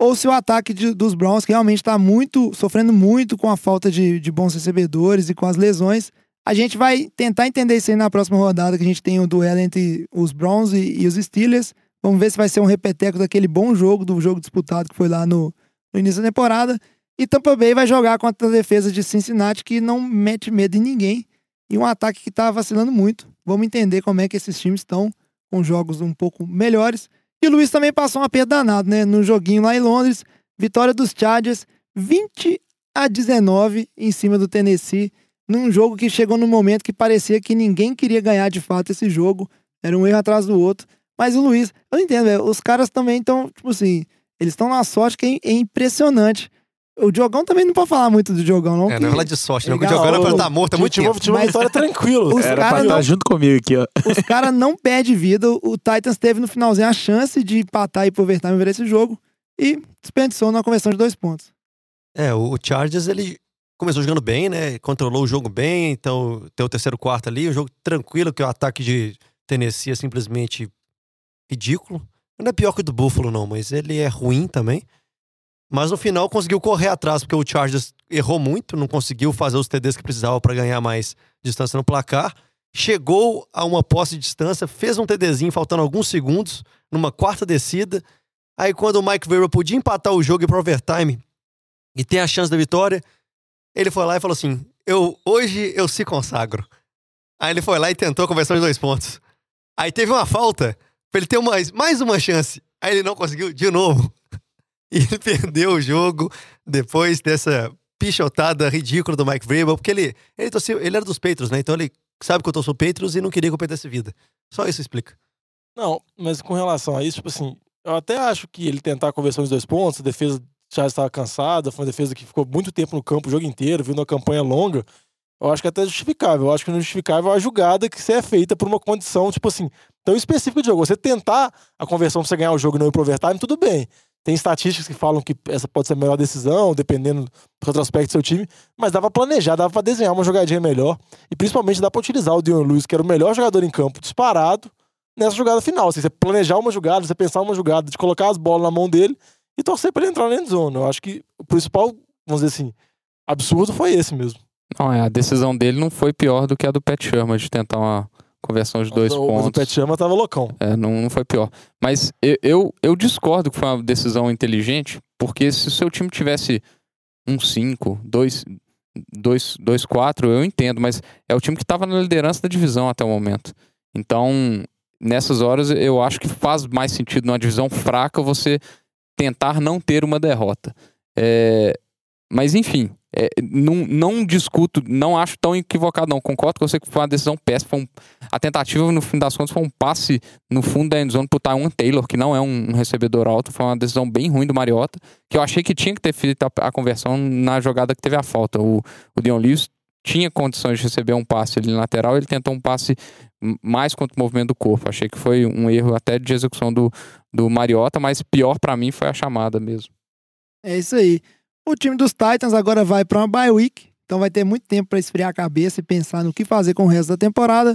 ou se o ataque de, dos Browns que realmente está muito sofrendo muito com a falta de, de, bons recebedores e com as lesões. A gente vai tentar entender isso aí na próxima rodada, que a gente tem o duelo entre os Browns e, e os Steelers. Vamos ver se vai ser um repeteco daquele bom jogo, do jogo disputado que foi lá no, no início da temporada. E Tampa Bay vai jogar contra a defesa de Cincinnati, que não mete medo em ninguém. E um ataque que está vacilando muito. Vamos entender como é que esses times estão com jogos um pouco melhores. E o Luiz também passou uma perda danada, né? No joguinho lá em Londres, vitória dos Chargers, 20 a 19 em cima do Tennessee, num jogo que chegou num momento que parecia que ninguém queria ganhar de fato esse jogo, era um erro atrás do outro. Mas o Luiz, eu entendo, véio, os caras também estão, tipo assim, eles estão na sorte que é, é impressionante. O Diogão também não pode falar muito do Diogão, não. É, não é falar de sorte, não. O Diogão era pra estar morto há muito tempo. Tinha uma vitória <laughs> tranquilo. Os Era pra caras estar não, junto comigo aqui, ó. <laughs> os cara não perdem vida. O Titans teve no finalzinho a chance de empatar e pro overtime ver esse jogo. E desperdiçou na conversão de dois pontos. É, o o Chargers, ele começou jogando bem, né? Controlou o jogo bem, então tem o terceiro quarto ali, um jogo tranquilo, que o ataque de Tennessee é simplesmente ridículo. Não é pior que o do Buffalo, não, mas ele é ruim também. Mas no final conseguiu correr atrás, porque o Chargers errou muito, não conseguiu fazer os TDs que precisava para ganhar mais distância no placar. Chegou a uma posse de distância, fez um TDzinho faltando alguns segundos, numa quarta descida. Aí quando o Mike Vera podia empatar o jogo e ir pro overtime e ter a chance da vitória, ele foi lá e falou assim: eu, hoje eu se consagro. Aí ele foi lá e tentou a conversão de dois pontos. Aí teve uma falta pra ele ter mais, mais uma chance. Aí ele não conseguiu de novo. <laughs> E perdeu o jogo depois dessa pichotada ridícula do Mike Vrabel, porque ele, ele, torceu, ele era dos Patriots, né? Então ele sabe que eu torço Patriots e não queria que eu perdesse vida. Só isso explica. Não, mas com relação a isso, tipo assim, eu até acho que ele tentar a conversão de dois pontos, a defesa já estava cansada, foi uma defesa que ficou muito tempo no campo o jogo inteiro, viu uma campanha longa. Eu acho que é até justificável. Eu acho que não é justificável a jogada que você é feita por uma condição, tipo assim, tão específica de jogo. Você tentar a conversão pra você ganhar o jogo e não ir pro overtime, tudo bem. Tem estatísticas que falam que essa pode ser a melhor decisão, dependendo do retrospecto do seu time, mas dava pra planejar, dava pra desenhar uma jogadinha melhor. E principalmente dá pra utilizar o Dion Lewis, que era o melhor jogador em campo, disparado, nessa jogada final. Assim, você planejar uma jogada, você pensar uma jogada, de colocar as bolas na mão dele e torcer pra ele entrar na endzone. Eu acho que o principal, vamos dizer assim, absurdo foi esse mesmo. Não, é, a decisão dele não foi pior do que a do Pat Sherman de tentar uma conversão de dois Mas o- pontos. Pet Chama tava loucão. É, não, não foi pior. Mas eu, eu, eu discordo que foi uma decisão inteligente, porque se o seu time tivesse um 5, 2, 2, 2, 4, eu entendo, mas é o time que estava na liderança da divisão até o momento. Então, nessas horas, eu acho que faz mais sentido numa divisão fraca você tentar não ter uma derrota. É, mas, enfim, é, não, não discuto, não acho tão equivocado, não. Concordo com você que foi uma decisão péssima. Um- a tentativa, no fim das contas, foi um passe no fundo da endzone pro Taiwan Taylor, que não é um, um recebedor alto. Foi uma decisão bem ruim do Mariota, que eu achei que tinha que ter feito a, a conversão na jogada que teve a falta. O, o Dion Lewis tinha condições de receber um passe ali lateral, ele tentou um passe mais contra o movimento do corpo. Achei que foi um erro até de execução do, do Mariota, mas pior pra mim foi a chamada mesmo. É isso aí. O time dos Titans agora vai para uma bye week, então vai ter muito tempo para esfriar a cabeça e pensar no que fazer com o resto da temporada.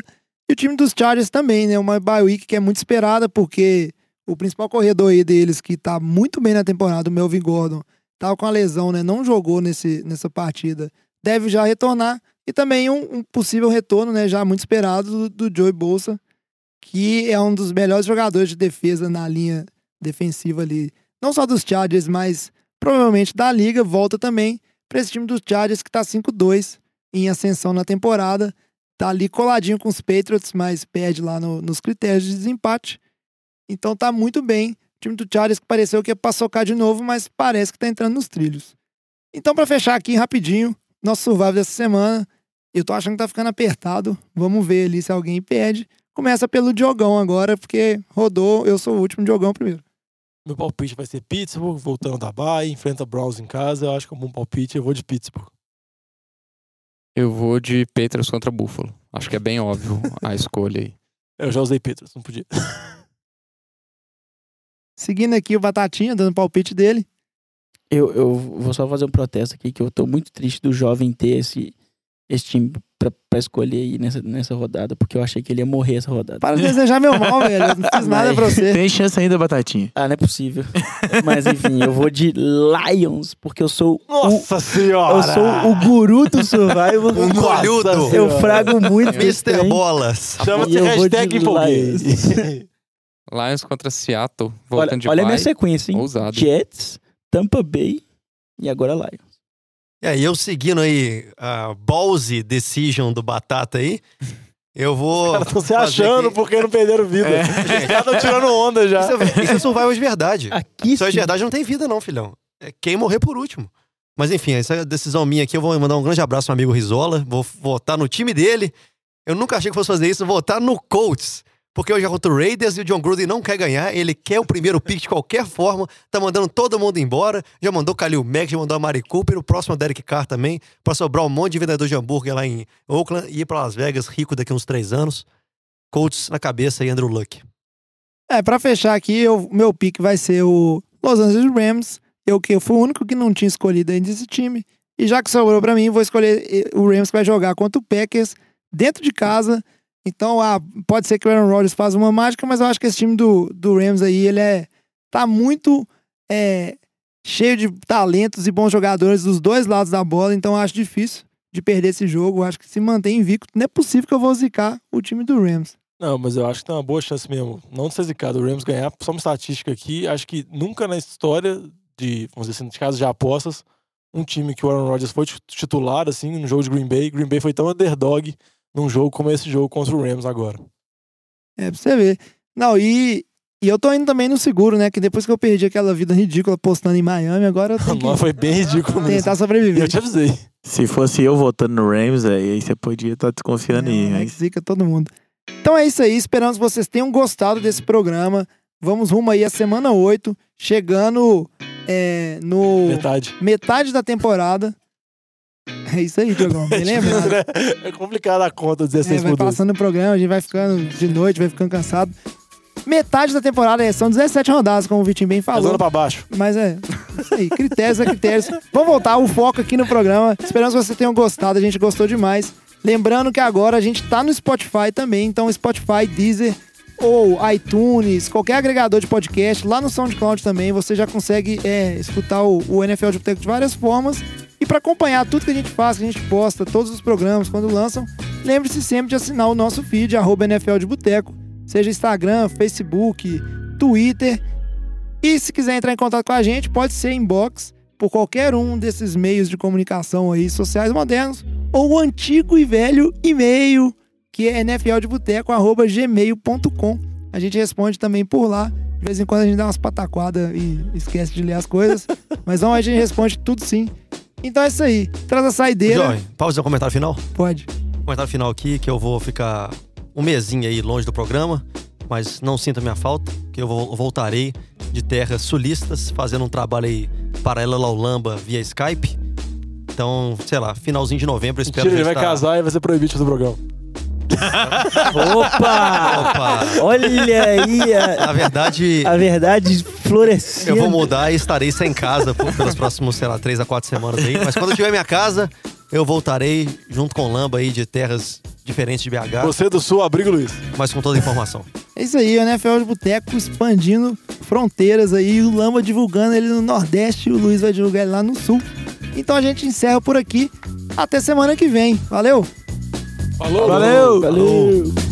E o time dos Chargers também, né? Uma bye week que é muito esperada, porque o principal corredor aí deles, que tá muito bem na temporada, o Melvin Gordon, tava com a lesão, né? Não jogou nesse, nessa partida. Deve já retornar. E também um, um possível retorno, né? Já muito esperado, do, do Joey Bolsa, que é um dos melhores jogadores de defesa na linha defensiva ali. Não só dos Chargers, mas provavelmente da liga, volta também para esse time dos Chargers que tá 5-2 em ascensão na temporada. Tá ali coladinho com os Patriots, mas perde lá no- nos critérios de desempate. Então tá muito bem. O time do Chargers que pareceu que ia pra socar de novo, mas parece que tá entrando nos trilhos. Então, para fechar aqui rapidinho, nosso survival dessa semana, Eu tô achando que tá ficando apertado. Vamos ver ali se alguém perde. Começa pelo Diogão agora, porque rodou, eu sou o último Diogão primeiro. Meu palpite vai ser Pittsburgh, voltando da Bahia, enfrenta Browns em casa. Eu acho que é um bom palpite, eu vou de Pittsburgh. Eu vou de Petras contra Buffalo. Acho que é bem óbvio a escolha aí. <laughs> Eu já usei Petras, não podia. <laughs> Seguindo aqui o Batatinha, dando palpite dele. Eu, eu vou só fazer um protesto aqui, que eu tô muito triste do jovem ter esse, esse time pra, pra escolher aí nessa, nessa rodada, porque eu achei que ele ia morrer essa rodada. Para de desejar meu mal, velho. Eu não <laughs> fiz nada pra você. Tem chance ainda, Batatinha. Ah, não é possível. Mas enfim, eu vou de Lions, porque eu sou Nossa senhora! o, eu sou o guru do Survival. O colhudo. Eu frago muito Mr. Bolas. Chama-se hashtag empolguei. <laughs> Lions contra Seattle, Olha, voltando de olha a minha sequência, hein? Ousado. Jets, Tampa Bay e agora Lions. E aí, eu seguindo aí a ballsy decision do Batata aí, eu vou. Os caras estão se achando aqui- porque não perderam vida. Os caras estão tirando onda já. Isso é, isso é survival de verdade. Aqui Isso é de verdade, não tem vida, não, filhão. É quem morrer por último. Mas enfim, essa é a decisão minha aqui. Eu vou mandar um grande abraço ao amigo Rizola. Vou votar no time dele. Eu nunca achei que fosse fazer isso. Vou votar no Colts. Porque hoje é o Raiders e o John Gruden não quer ganhar. Ele quer o primeiro pick de qualquer forma. Tá mandando todo mundo embora. Já mandou Kalil Mack, já mandou a Mari Cooper. O próximo é o Derek Carr também. Pra sobrar um monte de vendedor de hambúrguer lá em Oakland e ir pra Las Vegas rico daqui uns três anos. Colts na cabeça e Andrew Luck. É, pra fechar aqui, eu- meu pick vai ser o Los Angeles Rams. Eu que eu fui o único que não tinha escolhido ainda esse time. E já que sobrou pra mim, vou escolher eh, o Rams que vai jogar contra o Packers dentro de casa. Então, ah, pode ser que o Aaron Rodgers faça uma mágica, mas eu acho que esse time do, do Rams aí, ele é tá muito é, cheio de talentos e bons jogadores dos dois lados da bola, então acho difícil de perder esse jogo. Acho que se mantém invicto, não é possível que eu vou zicar o time do Rams. Não, mas eu acho que tem uma boa chance mesmo. Não de ser zicado, o Rams ganhar. Só uma estatística aqui. Acho que nunca na história de, vamos dizer assim, de casos de apostas, um time que o Aaron Rodgers foi titular, assim, no jogo de Green Bay. Green Bay foi tão underdog num jogo como esse jogo contra o Rams agora. É, pra você ver. Não, e, e eu tô indo também no seguro, né? Que depois que eu perdi aquela vida ridícula postando em Miami, agora eu tenho <laughs> que Não, foi bem ridículo mesmo. tentar E eu sobreviver. te avisei. Se fosse eu votando no Rams, aí aí você podia estar desconfiando aí. É, mas- que zica todo mundo. Então é isso aí, esperamos que vocês tenham gostado desse programa. Vamos rumo aí à semana 8, chegando é, no Metade. metade da temporada. É isso aí, Diogão. <laughs> Me lembra? é complicado a conta, É, 16 vai por 12. passando o programa, a gente vai ficando de noite, vai ficando cansado. Metade da temporada é, são 17 rodadas, como o Vitinho bem falou. Pesando pra baixo. Mas é, isso aí, critérios é critérios. Vamos voltar o foco aqui no programa. Esperamos que vocês tenham gostado, a gente gostou demais. Lembrando que agora a gente tá no Spotify também, então Spotify, Deezer ou iTunes, qualquer agregador de podcast, lá no SoundCloud também, você já consegue é, escutar o, o NFL de Boteco de várias formas. E para acompanhar tudo que a gente faz, que a gente posta, todos os programas quando lançam, lembre-se sempre de assinar o nosso feed, arroba NFL de Boteco, seja Instagram, Facebook, Twitter. E se quiser entrar em contato com a gente, pode ser inbox por qualquer um desses meios de comunicação aí sociais modernos, ou o antigo e velho e-mail, que é nfldebuteco.gmail.com. A gente responde também por lá. De vez em quando a gente dá umas pataquadas e esquece de ler as coisas. <laughs> mas não, a gente responde tudo sim. Então é isso aí. Traz a saideira. Joy, pode fazer um comentário final? Pode. Comentário final aqui, que eu vou ficar um mesinho aí longe do programa, mas não sinta minha falta, que eu voltarei de terras sulistas, fazendo um trabalho aí paralelo ao Lamba via Skype. Então, sei lá, finalzinho de novembro, eu espero Mentira, ele vai estar- casar e vai ser proibido do programa. Opa! Opa! Olha aí a, Na verdade, a verdade florescendo. eu vou mudar e estarei sem casa por, pelos próximos, sei lá, três a quatro semanas aí. Mas quando eu tiver minha casa, eu voltarei junto com o Lamba aí de terras diferentes de BH, Você do Sul, abrigo Luiz. mas com toda a informação. É isso aí, o NFL de Boteco expandindo fronteiras aí, o Lamba divulgando ele no Nordeste, o Luiz vai divulgar ele lá no Sul. Então a gente encerra por aqui. Até semana que vem. Valeu! Falou! Valeu! Valeu!